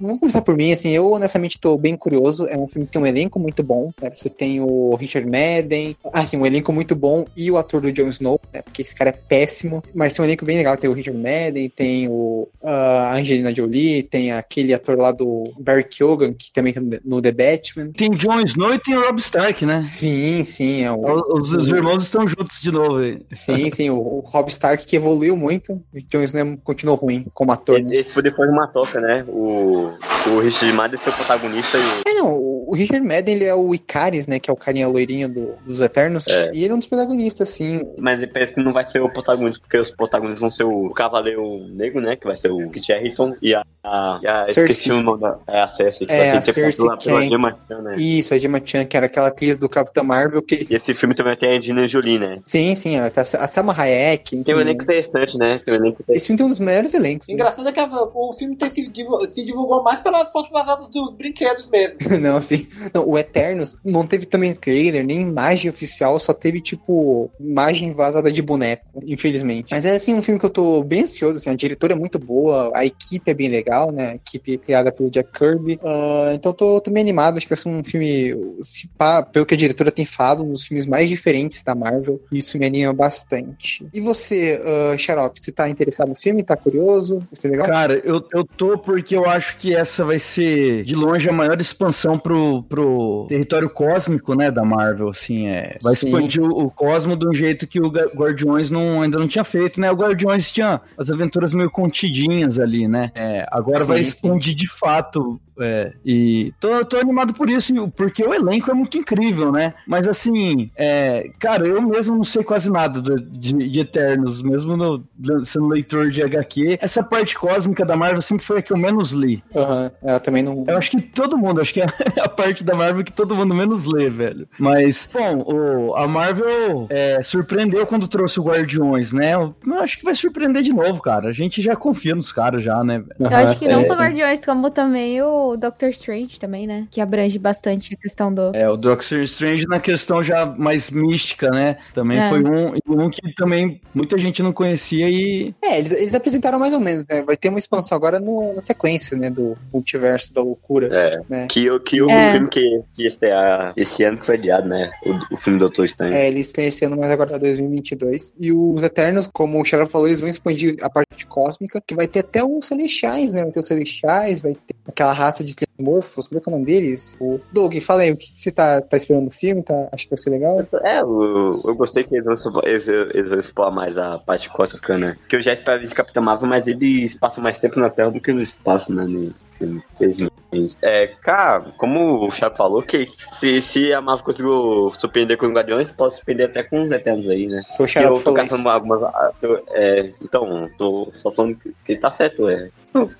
vamos começar por mim, assim, eu honestamente tô bem curioso. É um filme que tem um elenco muito bom, né? Você tem o Richard Madden, assim, um elenco muito bom e o ator do Jon Snow, né? Porque esse cara é péssimo, mas tem um elenco bem legal. Tem o Richard Madden, tem o a Angelina Jolie, tem aquele ator lá do Barry Keoghan, que também tá no The Batman. Tem Jon Snow e tem o Rob Stark, né? Sim, sim. É o, Os, os irmãos estão juntos de novo aí. Sim, sim. O, o Rob Stark que evoluiu muito. E Jon Snow continuou ruim como ator. Esse, né? esse foi depois de uma toca, né? O, o Richard Madden ser o protagonista e. É, não, o Richard Madden, ele é o Icaris, né, que é o carinha loirinho do- dos Eternos, É. e ele é um dos protagonistas, assim, Mas ele parece que não vai ser o protagonista, porque os protagonistas vão ser o Cavaleiro Negro, né? Que vai ser o Kit Harington e a. a, e a esqueci o nome da. É a Cersei. que É, vai ser a interpretada Cersei pela, pela quem? Gemma Chan, né? Isso, a Gemma Chan, que era aquela atriz do Capitão Marvel, que... E esse filme também tem a Angelina Jolie, né? Sim, sim, a, a Salma Hayek... Tem um elenco interessante, né? Tem um elenco interessante. Esse filme tem um dos melhores elencos. né? Engraçado é que a- o filme tem se divulgou mais pelas fotos vazadas dos brinquedos mesmo. não, sim. Não, o Eternos não teve também trailer, nem imagem oficial, só teve, tipo, imagem vazada de boneco, infelizmente. Mas é, assim, um filme que eu tô bem ansioso, assim, a diretora é muito boa, a equipe é bem legal, né? A equipe criada pelo Jack Kirby. Ah, então tô, tô animado, acho que vai ser um filme, se pá, pelo que a diretora tem falado, um dos filmes mais diferentes da Marvel. E isso me anima bastante. E você, uh, Xarope, você tá interessado no filme? Tá curioso? Vai ser legal? Cara, eu, eu tô porque eu acho que essa vai ser, de longe, a maior expansão pro, pro território cósmico, né, da Marvel, assim, é. Vai Sim. expandir o, o cosmo de um jeito que o Guardiões não, ainda não tinha feito, né? O Guardiões tinha as aventuras meio contidinhas ali, né? É, agora Sim, vai sim. expandir de fato, é, e tô, tô animado por isso, porque o elenco é muito incrível, né? Mas assim, é, cara, eu mesmo não sei quase nada do- de, de Eternos, mesmo no- sendo leitor de HQ. Essa parte cósmica da Marvel sempre foi a que eu menos li. Aham, ela também não... Eu acho que todo mundo, acho que é a parte da Marvel que todo mundo menos lê, velho. Mas, bom, o- a Marvel é, surpreendeu quando trouxe o Guardiões, né? Eu, eu acho que vai surpreender de novo, cara. A gente já confia nos caras já, né, velho? Eu acho que não só Guardiões, como também o Doctor Strange também, né? Que abrange bastante a questão do. É, o Doctor Strange na questão já mais mística, né? Também É. foi um, um que também muita gente não conhecia e. É, eles, eles apresentaram mais ou menos, né? Vai ter uma expansão agora no- na sequência, né? Do multiverso da loucura, É. né? Que, o- que o É. filme que, que estrear esse ano que foi adiado, né? O, o filme do Doutor Estranho. É, eles estão esse ano, mas agora tá 2022. E os Eternos, como o Xará falou, eles vão expandir a parte cósmica, que vai ter até os Celestiais, né? Vai ter os Celestiais, vai ter aquela raça de Morphos, como é que é o nome deles? O Doug, fala aí, o que você tá, tá esperando no filme? Tá, acho que vai ser legal? É, eu, eu gostei que eles vão, explorar- eles, eles vão explorar mais a parte cósmica, né? Que eu já esperava de Capitão Marvel, mas eles passam mais tempo na Terra do que no espaço, né? No filme, infelizmente. É, cara, como o Chapo falou, que se, se a Marvel conseguiu surpreender com os Guardiões, pode surpreender até com os Eternos aí, né? Foi o Xará eu tô falou caçando algumas. ah, é, então, tô só falando que, que tá certo, é.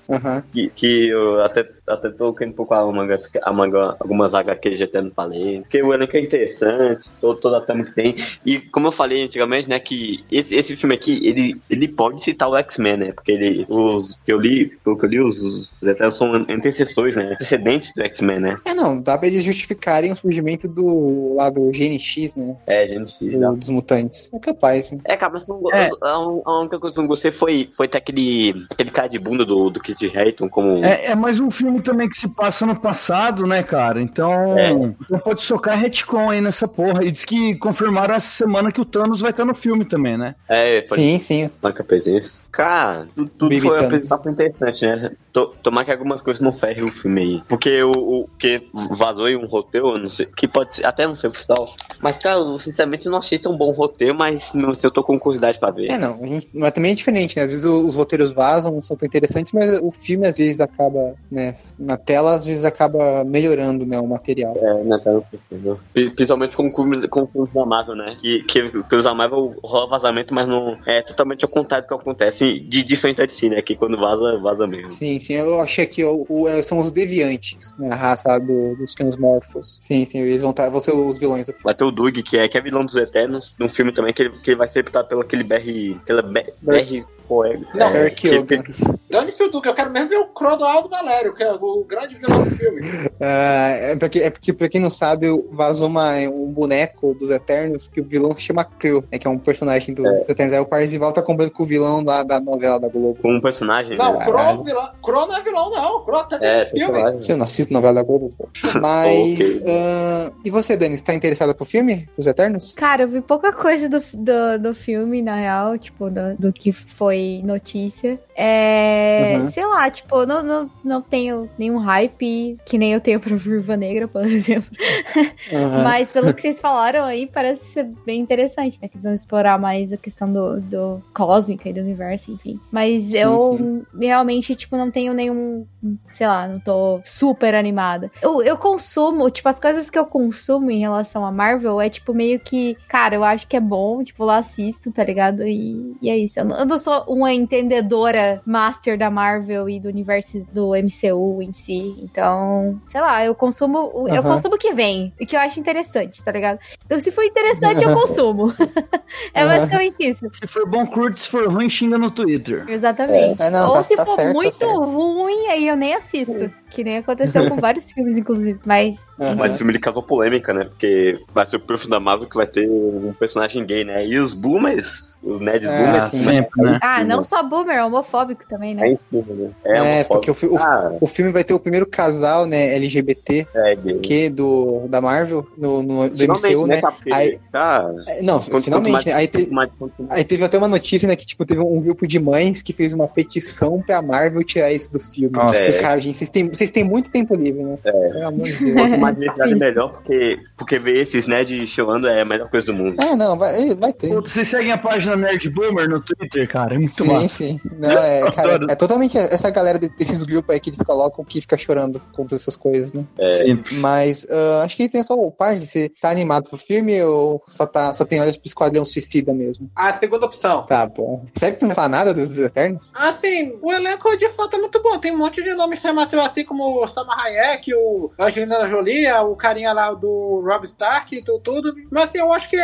Aham. Que, que eu até, até tô querendo procurar a manga, a manga, algumas HQs de Eterno falei. Porque o elenco é interessante, todo, toda a trama que tem. E como eu falei antigamente, né, que esse, esse filme aqui, ele, ele pode citar o X-Men, né? Porque ele, os que eu li, pelo que eu li, os, os Eternos são antecessores, né? Antecedentes do X-Men, né? É, não, dá pra eles justificarem o surgimento do lá do GNX, né? É, gente, do- dos mutantes. É capaz, viu? É, cara, mas não, É. a, a única coisa que eu não gostei foi, foi ter aquele, aquele cara de bunda do, do Kit Harington como. É, é mais um filme também que se passa no passado, né, cara? Então, É. então pode socar retcon aí nessa porra. E diz que confirmaram essa semana que o Thanos vai estar no filme também, né? É, pode Sim, sim. marca presença. Cara, tu- tudo Baby foi Thanos. apresentado interessante, né? To- Tomar que algumas coisas não ferrem o filme aí. Porque o, o que vazou aí um roteiro, eu não sei, que pode ser, até não ser oficial. Mas, cara, eu sinceramente não achei tão bom o roteiro, mas mesmo assim eu tô com curiosidade pra ver. É, não, mas também é diferente, né? Às vezes os roteiros vazam, não são tão interessantes, mas o filme às vezes acaba, né? Na tela, às vezes acaba melhorando, né? O material. É, tá, entendeu? Pri- Principalmente com filmes, com filmes da Marvel, né? Que, que, que os da Marvel rola vazamento, mas não é totalmente ao contrário do que acontece de diferente da DC, né? Que quando vaza, vaza mesmo. Sim, sim, eu achei que o, o- é, são os deviantes, né? A raça do, dos Morphos. Sim, sim, eles vão, tá, vão ser os vilões do filme. Vai ter o Doug, que é, que é vilão dos Eternos, num filme também que ele, que ele vai ser interpretado pelo aquele BR. Pela BR. Pô, é, Não, é, que eu, que-. Dane-se o eu quero mesmo ver o Crodoaldo Valério, que é o grande vilão do filme. Ah, é, porque, é porque, pra quem não sabe, vazou uma, um boneco dos Eternos que o vilão se chama Krill, né, que é um personagem do- dos Eternos. Aí o Parzival tá comprando com o vilão lá da novela da Globo. com um personagem. Não, né? Cro, vilão, Cro não é vilão, não. Cro tá dentro É, do filme. personagem. Você não assiste novela da Globo, pô. Mas. Ok. ah, e você, Dani, você tá interessada pro filme? Os Eternos? Cara, eu vi pouca coisa do, do, do filme, na real, tipo, do, do que foi notícia. É. Uhum. Sei lá, tipo, não, não, não tenho nenhum hype que nem eu tenho pra Viúva Negra, por exemplo. Aham. Mas pelo que vocês falaram aí, parece ser bem interessante, né? Que eles vão explorar mais a questão do, do cósmica e do universo, enfim. Mas Sim, eu realmente, tipo, não tenho nenhum. Sei lá, não tô super animada. Eu, eu consumo, tipo, as coisas que eu consumo em relação a Marvel é, tipo, meio que. Cara, eu acho que é bom, tipo, lá assisto, tá ligado? E, e é isso. Eu não, eu não sou uma entendedora master da Marvel e do universo do MCU em si. Então, sei lá, eu consumo. o- Eu Aham. consumo o que vem. O que eu acho interessante, tá ligado? Então, se for interessante, eu consumo. é Aham. basicamente isso. Se for bom, curte. Se for ruim, xinga no Twitter. Exatamente. É, não, Ou tá- se tá for certo, tá muito certo. ruim, aí eu nem assisto. Que nem aconteceu com vários filmes, inclusive. Mas. Aham. Mas o filme ele causou polêmica, né? Porque vai ser o próximo da Marvel que vai ter um personagem gay, né? E os boomers, os nerds Ah, boomers, sim. Sempre, né? Ah, não né? só boomer, é homofóbico também, né? É em cima, né? É, homofóbico. porque o, fi- o, Ah, o filme vai ter o primeiro casal, né, LGBT, é que do, da Marvel, no, no, do MCU, né? Porque, Aí- cara, É, Não, quanto- quanto finalmente. mais- né? Aí, te- quanto mais- quanto mais- aí teve até uma notícia, né, que tipo, teve um grupo de mães que fez uma petição pra Marvel tirar isso do filme. Nossa. Porque, cara, gente, vocês têm, vocês têm muito tempo livre, né? É. Pelo amor de Deus. Quanto mais diversidade é melhor, porque, porque ver esses nerds chorando é a melhor coisa do mundo. Ah, não, vai, vai ter. Pô, Vocês seguem a página Nerd Boomer no Twitter, cara? É muito sim, massa. sim. Não, é, cara, é totalmente essa galera de- desses grupos aí que eles colocam que fica chorando com todas essas coisas, né? Sempre. Mas ah, acho que tem só o Party. Você tá animado pro filme ou só, tá, só tem olhos pro Esquadrão Suicida mesmo? A segunda opção. Tá bom. Será que tu não vai falar nada dos Eternos? Assim, o elenco de fato é muito bom. Tem um monte de nomes chamativos assim como o Sama Hayek, o a Angelina Jolie, o carinha lá do Rob Stark e tu- tudo. Mas assim, eu acho que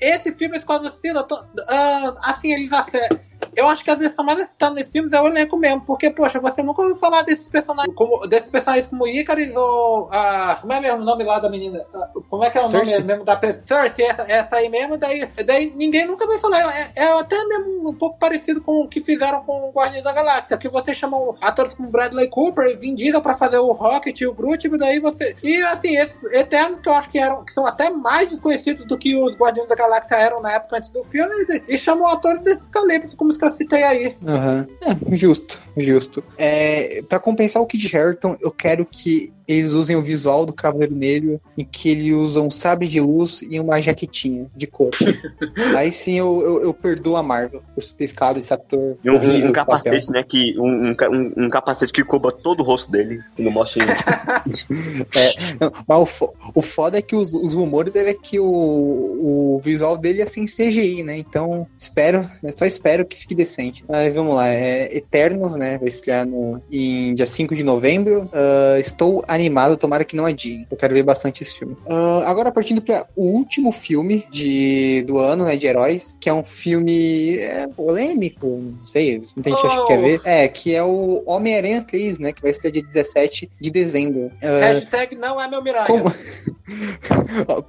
esse filme Esquadrão Suicida, ah, assim, eles acertam. Eu acho que a decisão mais acertada nesses filmes é o elenco mesmo, porque, poxa, você nunca ouviu falar desses personagens como, desses personagens como Icarus ou. ah, como é mesmo o nome lá da menina? Ah, como é que é o Cersei. nome mesmo da pessoa? Cersei, essa, essa aí mesmo, daí, daí ninguém nunca vai falar. É, é até mesmo um pouco parecido com o que fizeram com o Guardiões da Galáxia, que você chamam atores como Bradley Cooper e Vin Diesel pra fazer o Rocket e o Groot, e daí você. E assim, esses Eternos que eu acho que eram, que são até mais desconhecidos do que os Guardiões da Galáxia eram na época antes do filme, e, e chamam atores desses calibres, como que eu citei aí. Aham. É, justo, justo. É, pra compensar o Kid Harington, eu quero que eles usem o visual do Cavaleiro Negro em que ele usa um sabre de luz e uma jaquetinha de couro. Aí sim eu, eu, eu perdoo a Marvel por ter escalado esse ator. E um, um capacete, né? Que, um, um, um- capacete que cobra todo o rosto dele. E não mostra papel. Não, mas o, fo- o foda é que os, os rumores é que o, o visual dele é sem CGI, né? Então espero, né, só espero que fique decente. Mas vamos lá, é Eternos, né? Vai estrear no, em dia 5 de novembro. Ah, estou animado, tomara que não adiem. Eu quero ver bastante esse filme. Ah, agora partindo para o último filme de, do ano, né? De heróis, que é um filme é, polêmico, não sei, muita gente acha que quer Oh. ver. É, que é o Homem-Aranha 3, né? Que vai estrear dia 17 de dezembro. Ah, Hashtag não é meu Miranha. como...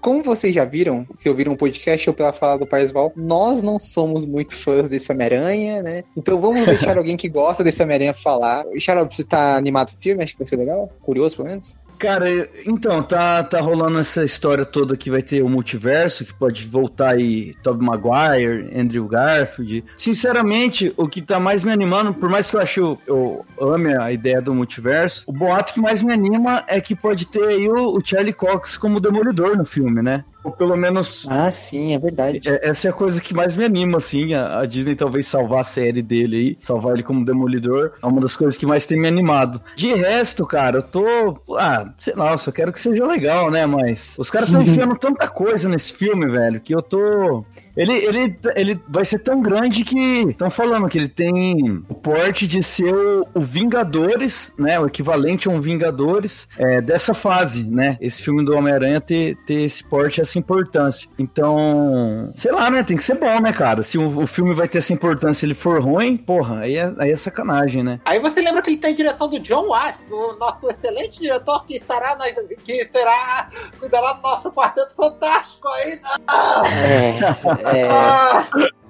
Como vocês já viram, se ouviram um podcast ou pela fala do Parsval, nós não somos muito fãs desse Homem-Aranha, né? Então vamos deixar alguém que gosta desse Homem-Aranha falar. Xarope, você tá animado pro filme? Acho que vai ser legal? Curioso, pelo menos? Cara, então, tá, tá rolando essa história toda que vai ter o multiverso, que pode voltar aí Tobey Maguire, Andrew Garfield. Sinceramente, o que tá mais me animando, por mais que eu ache eu, eu ame a ideia do multiverso, o boato que mais me anima é que pode ter aí o, o Charlie Cox como demolidor no filme, né? Ou pelo menos Ah, sim, é verdade. é- Essa é a coisa que mais me anima, assim, a, a Disney talvez salvar a série dele aí, salvar ele como Demolidor, é uma das coisas que mais tem me animado. De resto, cara, eu tô, ah, sei lá, eu só quero que seja legal, né, mas os caras estão enfiando tanta coisa nesse filme, velho, que eu tô, Ele, ele, ele vai ser tão grande que estão falando que ele tem o porte de ser o, o Vingadores, né? O equivalente a um Vingadores é, dessa fase, né? Esse filme do Homem-Aranha ter, ter esse porte, essa importância. Então, sei lá, né? Tem que ser bom, né, cara? Se o, o filme vai ter essa importância se ele for ruim, porra, aí é, aí é sacanagem, né? Aí você lembra que ele tem direção do John Watts, o nosso excelente diretor que estará na, que será cuidará do nosso quarteto fantástico aí. Ah! É, é, Ah!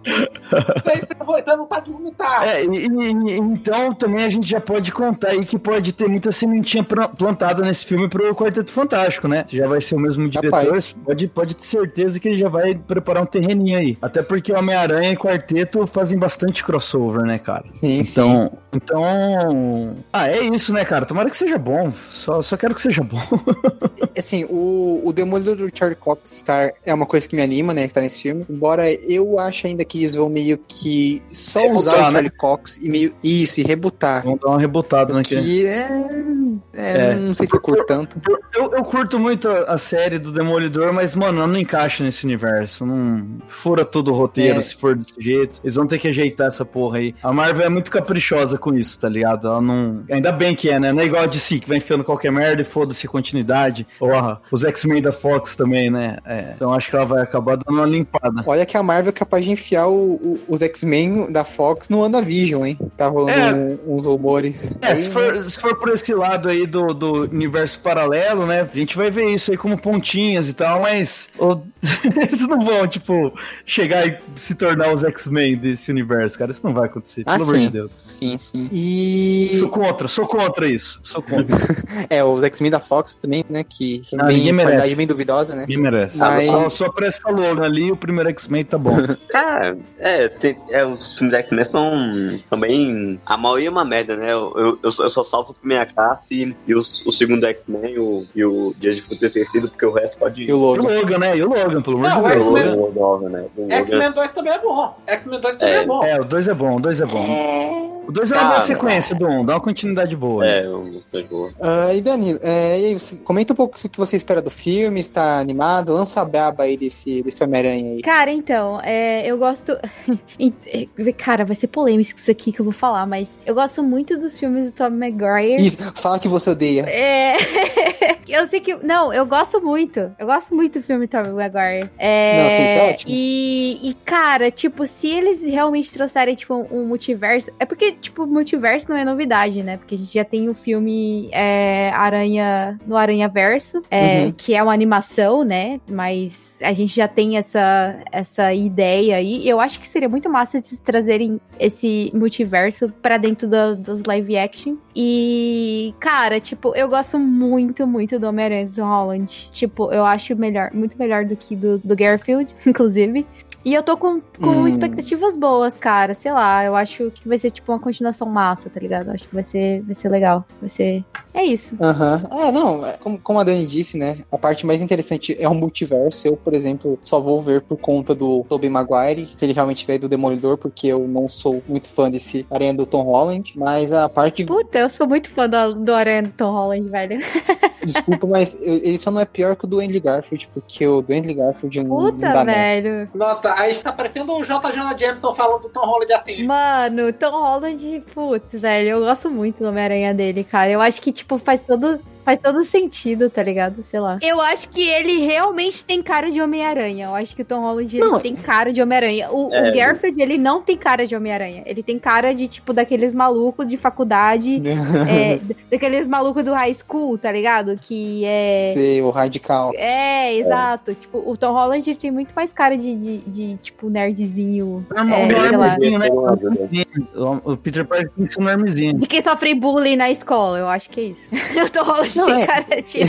Então não tá de vomitar. É, e, e- e- então também a gente já pode contar aí que pode ter muita sementinha plantada nesse filme pro Quarteto Fantástico, né? Já vai ser o mesmo diretor, Rapaz. pode, pode ter certeza que ele já vai preparar um terreninho aí. Até porque Homem-Aranha e Quarteto fazem bastante crossover, né, cara? sim, sim. Então, então. Ah, é isso, né, cara? Tomara que seja bom. Só, só quero que seja bom. Assim, o, o Demolidor do Charlie Cox Star é uma coisa que me anima, né? Estar nesse filme. Embora eu ache ainda que eles vão meio que só Rebutar, usar o né? Charlie Cox e meio. Isso, e rebutar. Vamos dar uma rebotada naquele. Que é. é, É. Não sei se eu curto tanto. Eu, eu curto muito a a série do Demolidor, mas, mano, ela não encaixa nesse universo. Não fura todo o roteiro É. se for desse jeito. Eles vão ter que ajeitar essa porra aí. A Marvel é muito caprichosa com isso, tá ligado? Ela não. Ainda bem que é, né? Não é igual a DC, que vai enfiando qualquer merda e foda-se continuidade. Porra, os X-Men da Fox também, né? É. Então acho que ela vai acabar dando uma limpada. Olha que a Marvel é capaz de enfiar o- o- os X-Men da Fox no WandaVision, hein? Tá rolando É. um- uns rumores. É, Aí, se for, se for por esse lado aí do, do universo paralelo, né? A gente vai ver isso aí como pontinhas e tal, mas o- eles não vão, tipo, chegar e se tornar os X-Men desse universo, cara. Isso não vai acontecer, Ah, pelo amor sim. de Deus. Sim, sim. E. Sou contra, sou contra isso. Sou contra. É, os X-Men da Fox também, né? Que Ah, bem, merece. qualidade bem duvidosa, né? Ninguém merece. Mas- Só, só pra essa logo ali, o primeiro X-Men tá bom. Cara, é, tem, é, os filmes da X-Men são, são bem. A maioria é uma merda, né? Eu, eu, eu só- eu só salvo a primeira classe e os, o segundo X-Men e o, e o Dia de Futuro Esquecido, porque o resto pode. E o E o Logan. Logan, né? E o Logan, pelo amor Não, de é Deus. o X-Men- Logan, o Logan, né? Logan- 2 também é bom. X-Men 2 também é, É. bom. É, o 2 é bom, o 2 é bom. O 2 é uma Ah, boa sequência do 1, um, dá uma continuidade boa. É, o eu gosto. Ah, e Danilo, é, e aí, você- comenta um pouco o que você espera do filme, está animado? Lança a braba aí desse, desse Homem-Aranha aí. Cara, então, é, eu gosto. Cara, vai ser polêmico isso aqui que eu vou falar, mas eu gosto muito dos filmes do Tom Maguire. Isso, fala que você odeia. É. eu sei que. Não, eu gosto muito. Eu gosto muito do filme Tom Maguire. É. Não, sim, isso é ótimo. E, e, cara, tipo, se eles realmente trouxerem, tipo, um, um multiverso. É porque, tipo, multiverso não é novidade, né? Porque a gente já tem o filme é, Aranha. No Aranha Verso, é, Uhum. que é uma animação, né? Mas a gente já tem essa, essa ideia aí. Eu acho que seria muito massa de trazerem esse multiverso pra dentro da- dos live action. E, cara, tipo, eu gosto muito, muito do Homem-Aranha do Holland. Tipo, eu acho melhor, muito melhor do que do, do Garfield, inclusive. E eu tô com, com Hum. expectativas boas, cara. Sei lá, eu acho que vai ser tipo uma continuação massa, tá ligado? Eu acho que vai ser, vai ser legal. Vai ser. É isso. Aham. É, não, é, como, como a Dani disse, né? A parte mais interessante é o multiverso. Eu, por exemplo, só vou ver por conta do Tobey Maguire, se ele realmente vier do Demolidor, porque eu não sou muito fã desse Aranha do Tom Holland. Mas a parte. Puta, eu sou muito fã do, do Aranha do Tom Holland, velho. Desculpa, mas eu- ele só não é pior que o do Andy Garfield, porque o do Andy Garfield não, não Puta, dá, não. velho. Nossa, aí está parecendo o J. Jonah Jameson falando do Tom Holland assim. Mano, Tom Holland, putz, velho, eu gosto muito do Homem-Aranha dele, cara. Eu acho que, tipo, faz todo, faz todo sentido, tá ligado? Sei lá. Eu acho que ele realmente tem cara de Homem-Aranha. Eu acho que o Tom Holland Não, tem cara de Homem-Aranha. O, É. o Garfield, ele não tem cara de Homem-Aranha. Ele tem cara de, tipo, daqueles malucos de faculdade, é, daqueles malucos do high school, tá ligado? Que é. Ser o radical. É, exato. Tipo, o Tom Holland ele tem muito mais cara de, de, de, tipo, nerdzinho. É, um É, sei né? O Peter Parker tem que ser um normzinho. De quem sofre bullying na escola, eu acho que é isso. o Tom Holland Não, tem é. cara de.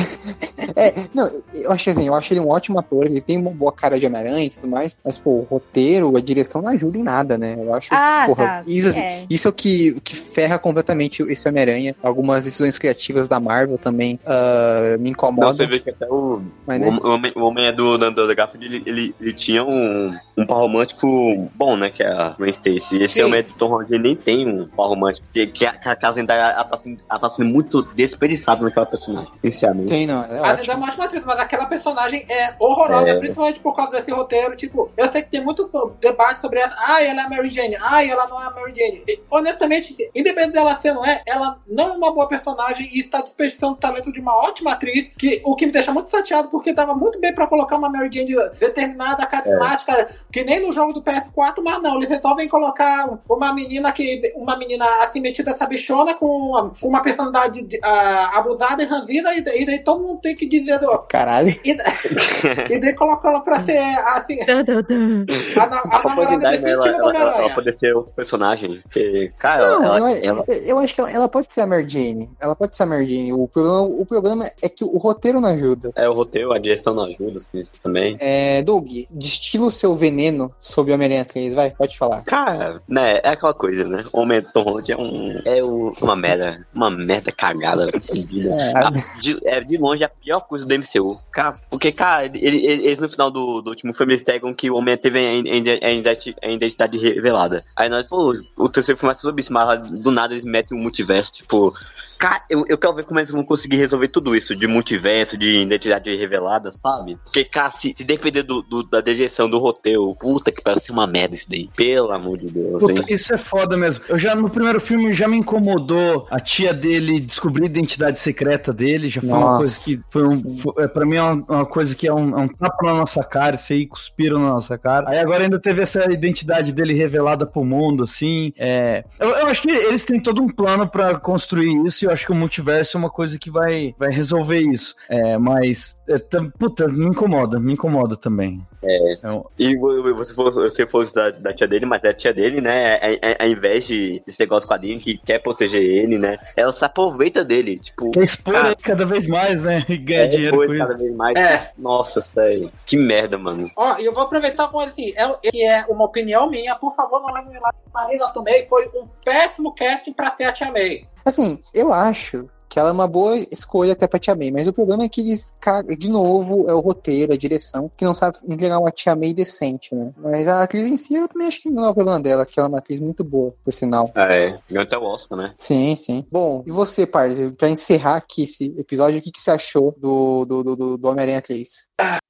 É, não, eu acho assim, eu acho ele um ótimo ator, ele tem uma boa cara de Homem-Aranha e tudo mais, mas, pô, o roteiro, a direção não ajuda em nada, né? Eu acho, Ah, porra, tá. isso, assim, É. isso é o que, que ferra completamente esse Homem-Aranha. Algumas decisões criativas da Marvel também ah, me Não, incomodam, você vê que até o, mas, o, né? homem- o homem, o homem é do, do, do Garfield, ele, ele, ele tinha um, um par romântico bom, né? Que é a Gwen Stacy. Esse Sim. homem é do Tom Holland, ele nem tem um par romântico. Que, que a, que a casa ainda ela tá, sendo, ela tá sendo muito desperdiçada naquela personagem. Sinceramente. Sim, não, é A Zendaya é ótima atriz, mas aquela personagem é horrorosa, É. principalmente por causa desse roteiro. Tipo, eu sei que tem muito debate sobre essa. Ah, ela é a Mary Jane. Ah, ela não é a Mary Jane. E, honestamente, independente dela ser ou não é, ela não é uma boa personagem e está desperdiçando o talento de uma ótima atriz. Que, o que me deixa muito chateado, porque dava muito bem pra colocar uma Mary Jane determinada, carismática, que nem no jogo do PS4, mas não, eles resolvem colocar uma menina que. Uma menina assim metida sabichona com uma, com uma personalidade de- ah, abusada e ranzida, e, e daí todo mundo tem que dizer do, Caralho. e, e daí colocou ela pra ser assim, a, na- a A namorada ela, ela, ela Homem-Aranha. poder ser outro personagem. Porque, cara, Não, ela, eu, ela- eu acho que ela, ela pode ser a Mary Jane. Ela pode ser a Mary Jane. O problema, o problema é que o roteiro não ajuda. é o roteiro, a direção não ajuda, assim, também. É, Doug, destila o seu veneno sobre o Homem-Aranha 3, vai, pode falar. Cara, né, é aquela coisa, né? O Homem Tom Holland é um. É o- uma merda. Uma merda cagada. É. A- de, é de longe a pior coisa do MCU. Cara, porque, cara, ele- ele- eles no final do, do último filme eles pegam que o Homem teve a, a, a identi- a identidade revelada. Aí nós, pô, o terceiro filme é sobre isso, mas do nada eles metem um multiverso, tipo. Cara, eu, eu quero ver como eles vão conseguir resolver tudo isso de multiverso, de identidade revelada, sabe? Porque, cara, se, se depender do, do- da direção do roteiro, puta que parece uma merda isso daí. Pelo amor de Deus, hein? Puta, isso é foda mesmo. Eu já no primeiro filme já me incomodou a tia dele descobrir a identidade secreta dele. Já foi uma Nossa, coisa que foi um, foi- é, pra mim é uma, uma coisa que é um, é um tapa na nossa cara, isso aí cuspiram na nossa cara. Aí agora ainda teve essa identidade dele revelada pro mundo, assim. É, eu, eu acho que eles têm todo um plano pra construir isso e eu acho que o multiverso é uma coisa que vai, vai resolver isso. É, mas, é, puta, me incomoda, me incomoda também. É. um- E você fosse, você fosse da, da tia dele, mas é a tia dele, né? é- é- Ao invés de, de ser igual aos quadrinhos que quer proteger ele, né? Ela se aproveita dele. Tipo, Quer expor Ah. ele cada vez mais, né? E ganhar é, dinheiro com cada isso. vez mais. É. Nossa, sério. Que merda, mano. Ó, e eu vou aproveitar com assim, é, que é uma opinião minha, por favor, não leve me lá. Marina Tomei foi um péssimo casting pra ser a Tia May. Assim, eu acho que ela é uma boa escolha até pra Tia May, mas o problema é que eles, de novo, é o roteiro, a direção, que não sabe entregar uma Tia May decente, né? Mas a atriz em si, eu também acho que não é o problema dela, que ela é uma atriz muito boa, por sinal. É, ganhou até o Oscar, né? Sim, sim. Bom, e você, Parzer, pra encerrar aqui esse episódio, o que, que você achou do, do, do, do- do Homem-Aranha 3?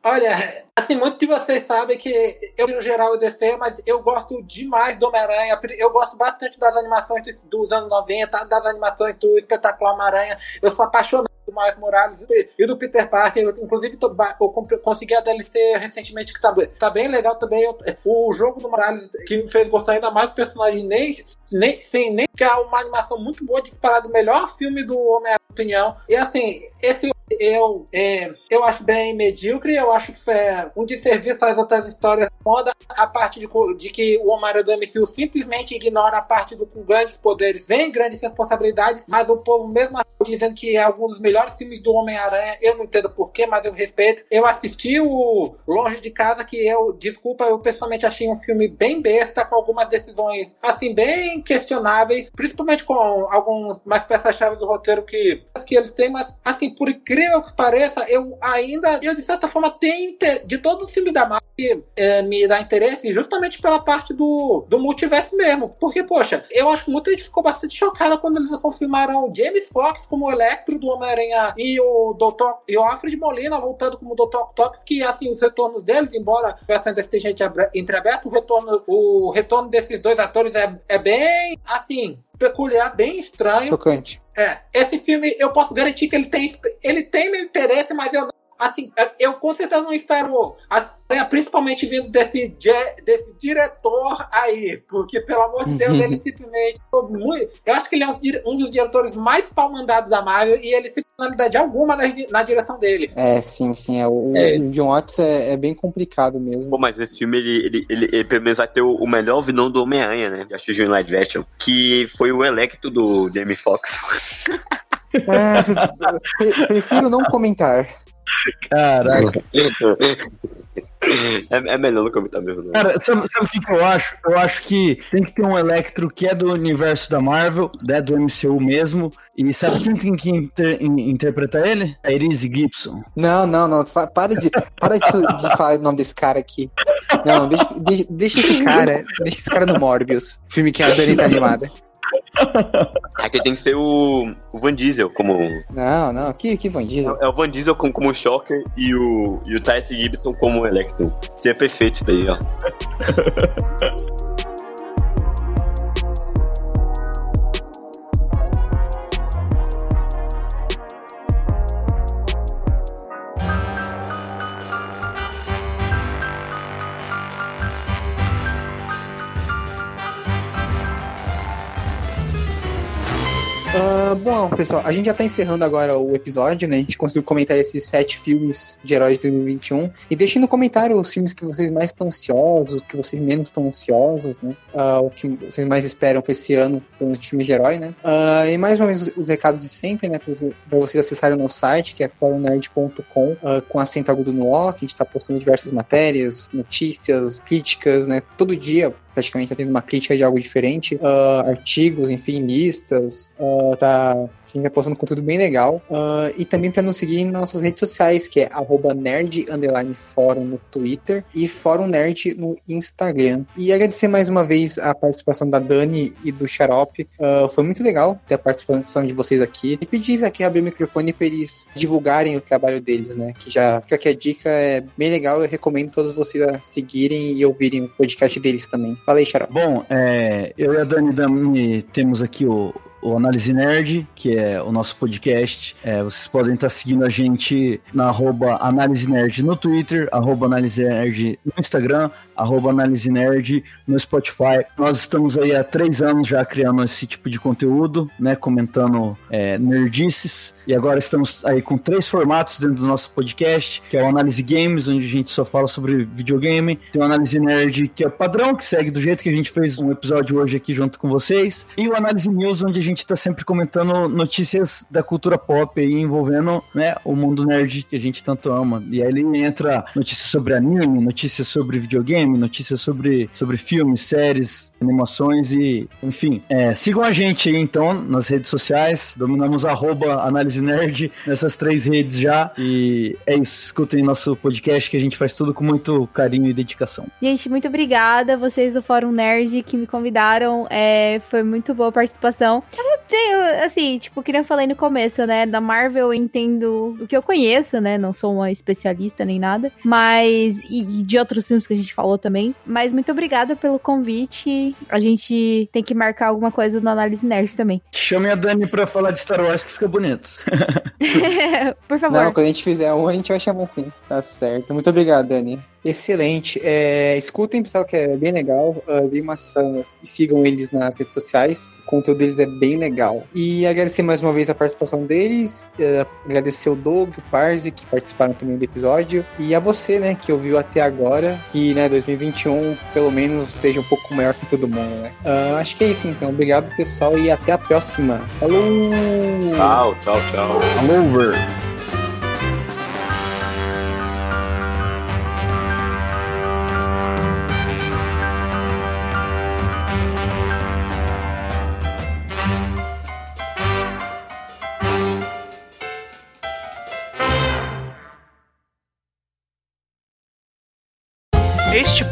Olha, assim, muitos de vocês sabem que eu, no geral, eu DC, mas eu gosto demais do Homem-Aranha. Eu gosto bastante das animações dos anos 90, das animações do Espetacular Homem-Aranha. Eu sou apaixonado do Miles Morales e do Peter Parker. Eu, inclusive, tô, eu consegui a DLC recentemente, que tá, tá bem legal também. O jogo do Morales, que me fez gostar ainda mais do personagem, nem, nem, sem nem que é uma animação muito boa, disparado o melhor filme do Homem-Aranha, opinião. E assim, esse eu, é, eu acho bem medíocre, eu acho que é um desserviço às outras histórias moda a parte de, de que o Homem-Aranha do MCU simplesmente ignora a parte do com grandes poderes, vem grandes responsabilidades, mas o povo mesmo assim dizendo que é algum dos melhores filmes do Homem-Aranha, eu não entendo porquê, mas eu respeito. Eu assisti o Longe de Casa, que eu, desculpa, eu pessoalmente achei um filme bem besta, com algumas decisões, assim, bem questionáveis, principalmente com algumas peças-chave do roteiro que, que eles têm, mas, assim, por incrível que pareça, eu ainda, eu de certa forma tenho, inter- de todos os filmes da Marvel, que eh, me dá interesse, justamente pela parte do, do multiverso mesmo, porque, poxa, eu acho que muita gente ficou bastante chocada quando eles confirmaram o James Fox como o Electro do Homem-Aranha e o Dr. e o Alfred Molina voltando como Dr. Octopus, que, assim, os retornos deles, embora o ainda esteja entre- entreaberto, o retorno, o retorno desses dois atores é, é bem, assim, peculiar, bem estranho. Chocante. É, esse filme eu posso garantir que ele tem, ele tem meu interesse, mas eu não. Assim, eu com certeza não espero, assim, principalmente vindo desse, desse diretor aí, porque pelo amor de Deus, ele simplesmente. eu acho que ele é um dos dire- dos diretores mais pau mandados da Marvel e ele tem personalidade alguma na, na direção dele. É, sim, sim. É, o, É. o John Watts é, é bem complicado mesmo. Pô, mas esse filme, ele, ele, ele, ele pelo menos vai ter o, o melhor vilão do Homem-Aranha, né? Já assisti em live action. Que foi o Electro do Jamie Foxx. É, pre- prefiro não comentar. Caraca. é, é melhor não comentar mesmo, não. Cara, sabe, sabe o que, que eu acho? Eu acho que tem que ter um Electro que é do universo da Marvel, né, do MCU mesmo. E sabe quem tem que inter- in- interpretar ele? A Irise Gibson. Não, não, não. pa- Para de, para de, de falar o nome desse cara aqui. Não, deixa, deixa, deixa esse cara. Deixa esse cara no Morbius. Filme que a Dani tá animada. Aqui tem que ser o, o Van Diesel como. Não, não, que, que Van Diesel. É o Van Diesel como, como Shocker e o, e o Tyrese Gibson como Electro. Seria perfeito isso daí, ó. Ah, bom, pessoal, a gente já tá encerrando agora o episódio, né? A gente conseguiu comentar esses sete filmes de heróis de 2021. E deixem no comentário os filmes que vocês mais estão ansiosos, que vocês menos estão ansiosos, né? Ah, o que vocês mais esperam pra esse ano dos filmes de herói, né? Ah, e mais uma vez os, os recados de sempre, né? Pra vocês, acessarem o nosso site, que é forumnerd.com, ah, com acento agudo no O, que a gente tá postando diversas matérias, notícias, críticas, né? Todo dia praticamente tá tendo uma crítica de algo diferente, uh, artigos, enfim, listas, uh, tá a gente tá postando conteúdo bem legal. Uh, e também para nos seguir nas nossas redes sociais, que é arroba nerd fórum no Twitter e Fórum Nerd no Instagram. E agradecer mais uma vez a participação da Dani e do Xarope. Uh, foi muito legal ter a participação de vocês aqui. E pedir aqui abrir o microfone para eles divulgarem o trabalho deles, né? Que já fica aqui a dica, é bem legal. Eu recomendo todos vocês a seguirem e ouvirem o podcast deles também. Fala aí, Xarope. Bom, é, eu e a Dani Dami temos aqui o, o Análise Nerd, que é o nosso podcast. É, vocês podem estar seguindo a gente na arroba Análise Nerd no Twitter, arroba Análise Nerd no Instagram, arroba Análise Nerd no Spotify. Nós estamos aí há três anos já criando esse tipo de conteúdo, né? Comentando é, nerdices. E agora estamos aí com três formatos dentro do nosso podcast, que é o Análise Games, onde a gente só fala sobre videogame. Tem o Análise Nerd, que é o padrão, que segue do jeito que a gente fez um episódio hoje aqui junto com vocês. E o Análise News, onde a gente está sempre comentando notícias da cultura pop aí, envolvendo né, o mundo nerd que a gente tanto ama. E aí ele entra notícias sobre anime, notícias sobre videogame, notícias sobre, sobre filmes, séries, animações e, enfim. É, sigam a gente aí então nas redes sociais, dominamos arroba análise nerd nessas três redes já. E é isso, escutem nosso podcast que a gente faz tudo com muito carinho e dedicação. Gente, muito obrigada vocês do Fórum Nerd que me convidaram. É, foi muito boa a participação. Eu tenho, assim, tipo, que nem eu falei no começo, né? Da Marvel eu entendo o que eu conheço, né? Não sou uma especialista nem nada. Mas. E, e de outros filmes que a gente falou também. Mas muito obrigada pelo convite. A gente tem que marcar alguma coisa no Análise Nerd também. Chame a Dani pra falar de Star Wars que fica bonito. Por favor. Não, quando a gente fizer um, a gente vai chamar assim. Tá certo. Muito obrigado, Dani. Excelente. É, escutem, pessoal, que é bem legal. Uh, deem uma e sigam eles nas redes sociais. O conteúdo deles é bem legal. E agradecer mais uma vez a participação deles. Uh, agradecer o Doug, o Parzi, que participaram também do episódio. E a você, né, que ouviu até agora. Que, né, 2021, pelo menos, seja um pouco maior que todo mundo, né? Uh, acho que é isso, então. Obrigado, pessoal, e até a próxima. Falou! Tchau, tchau, tchau. Alô,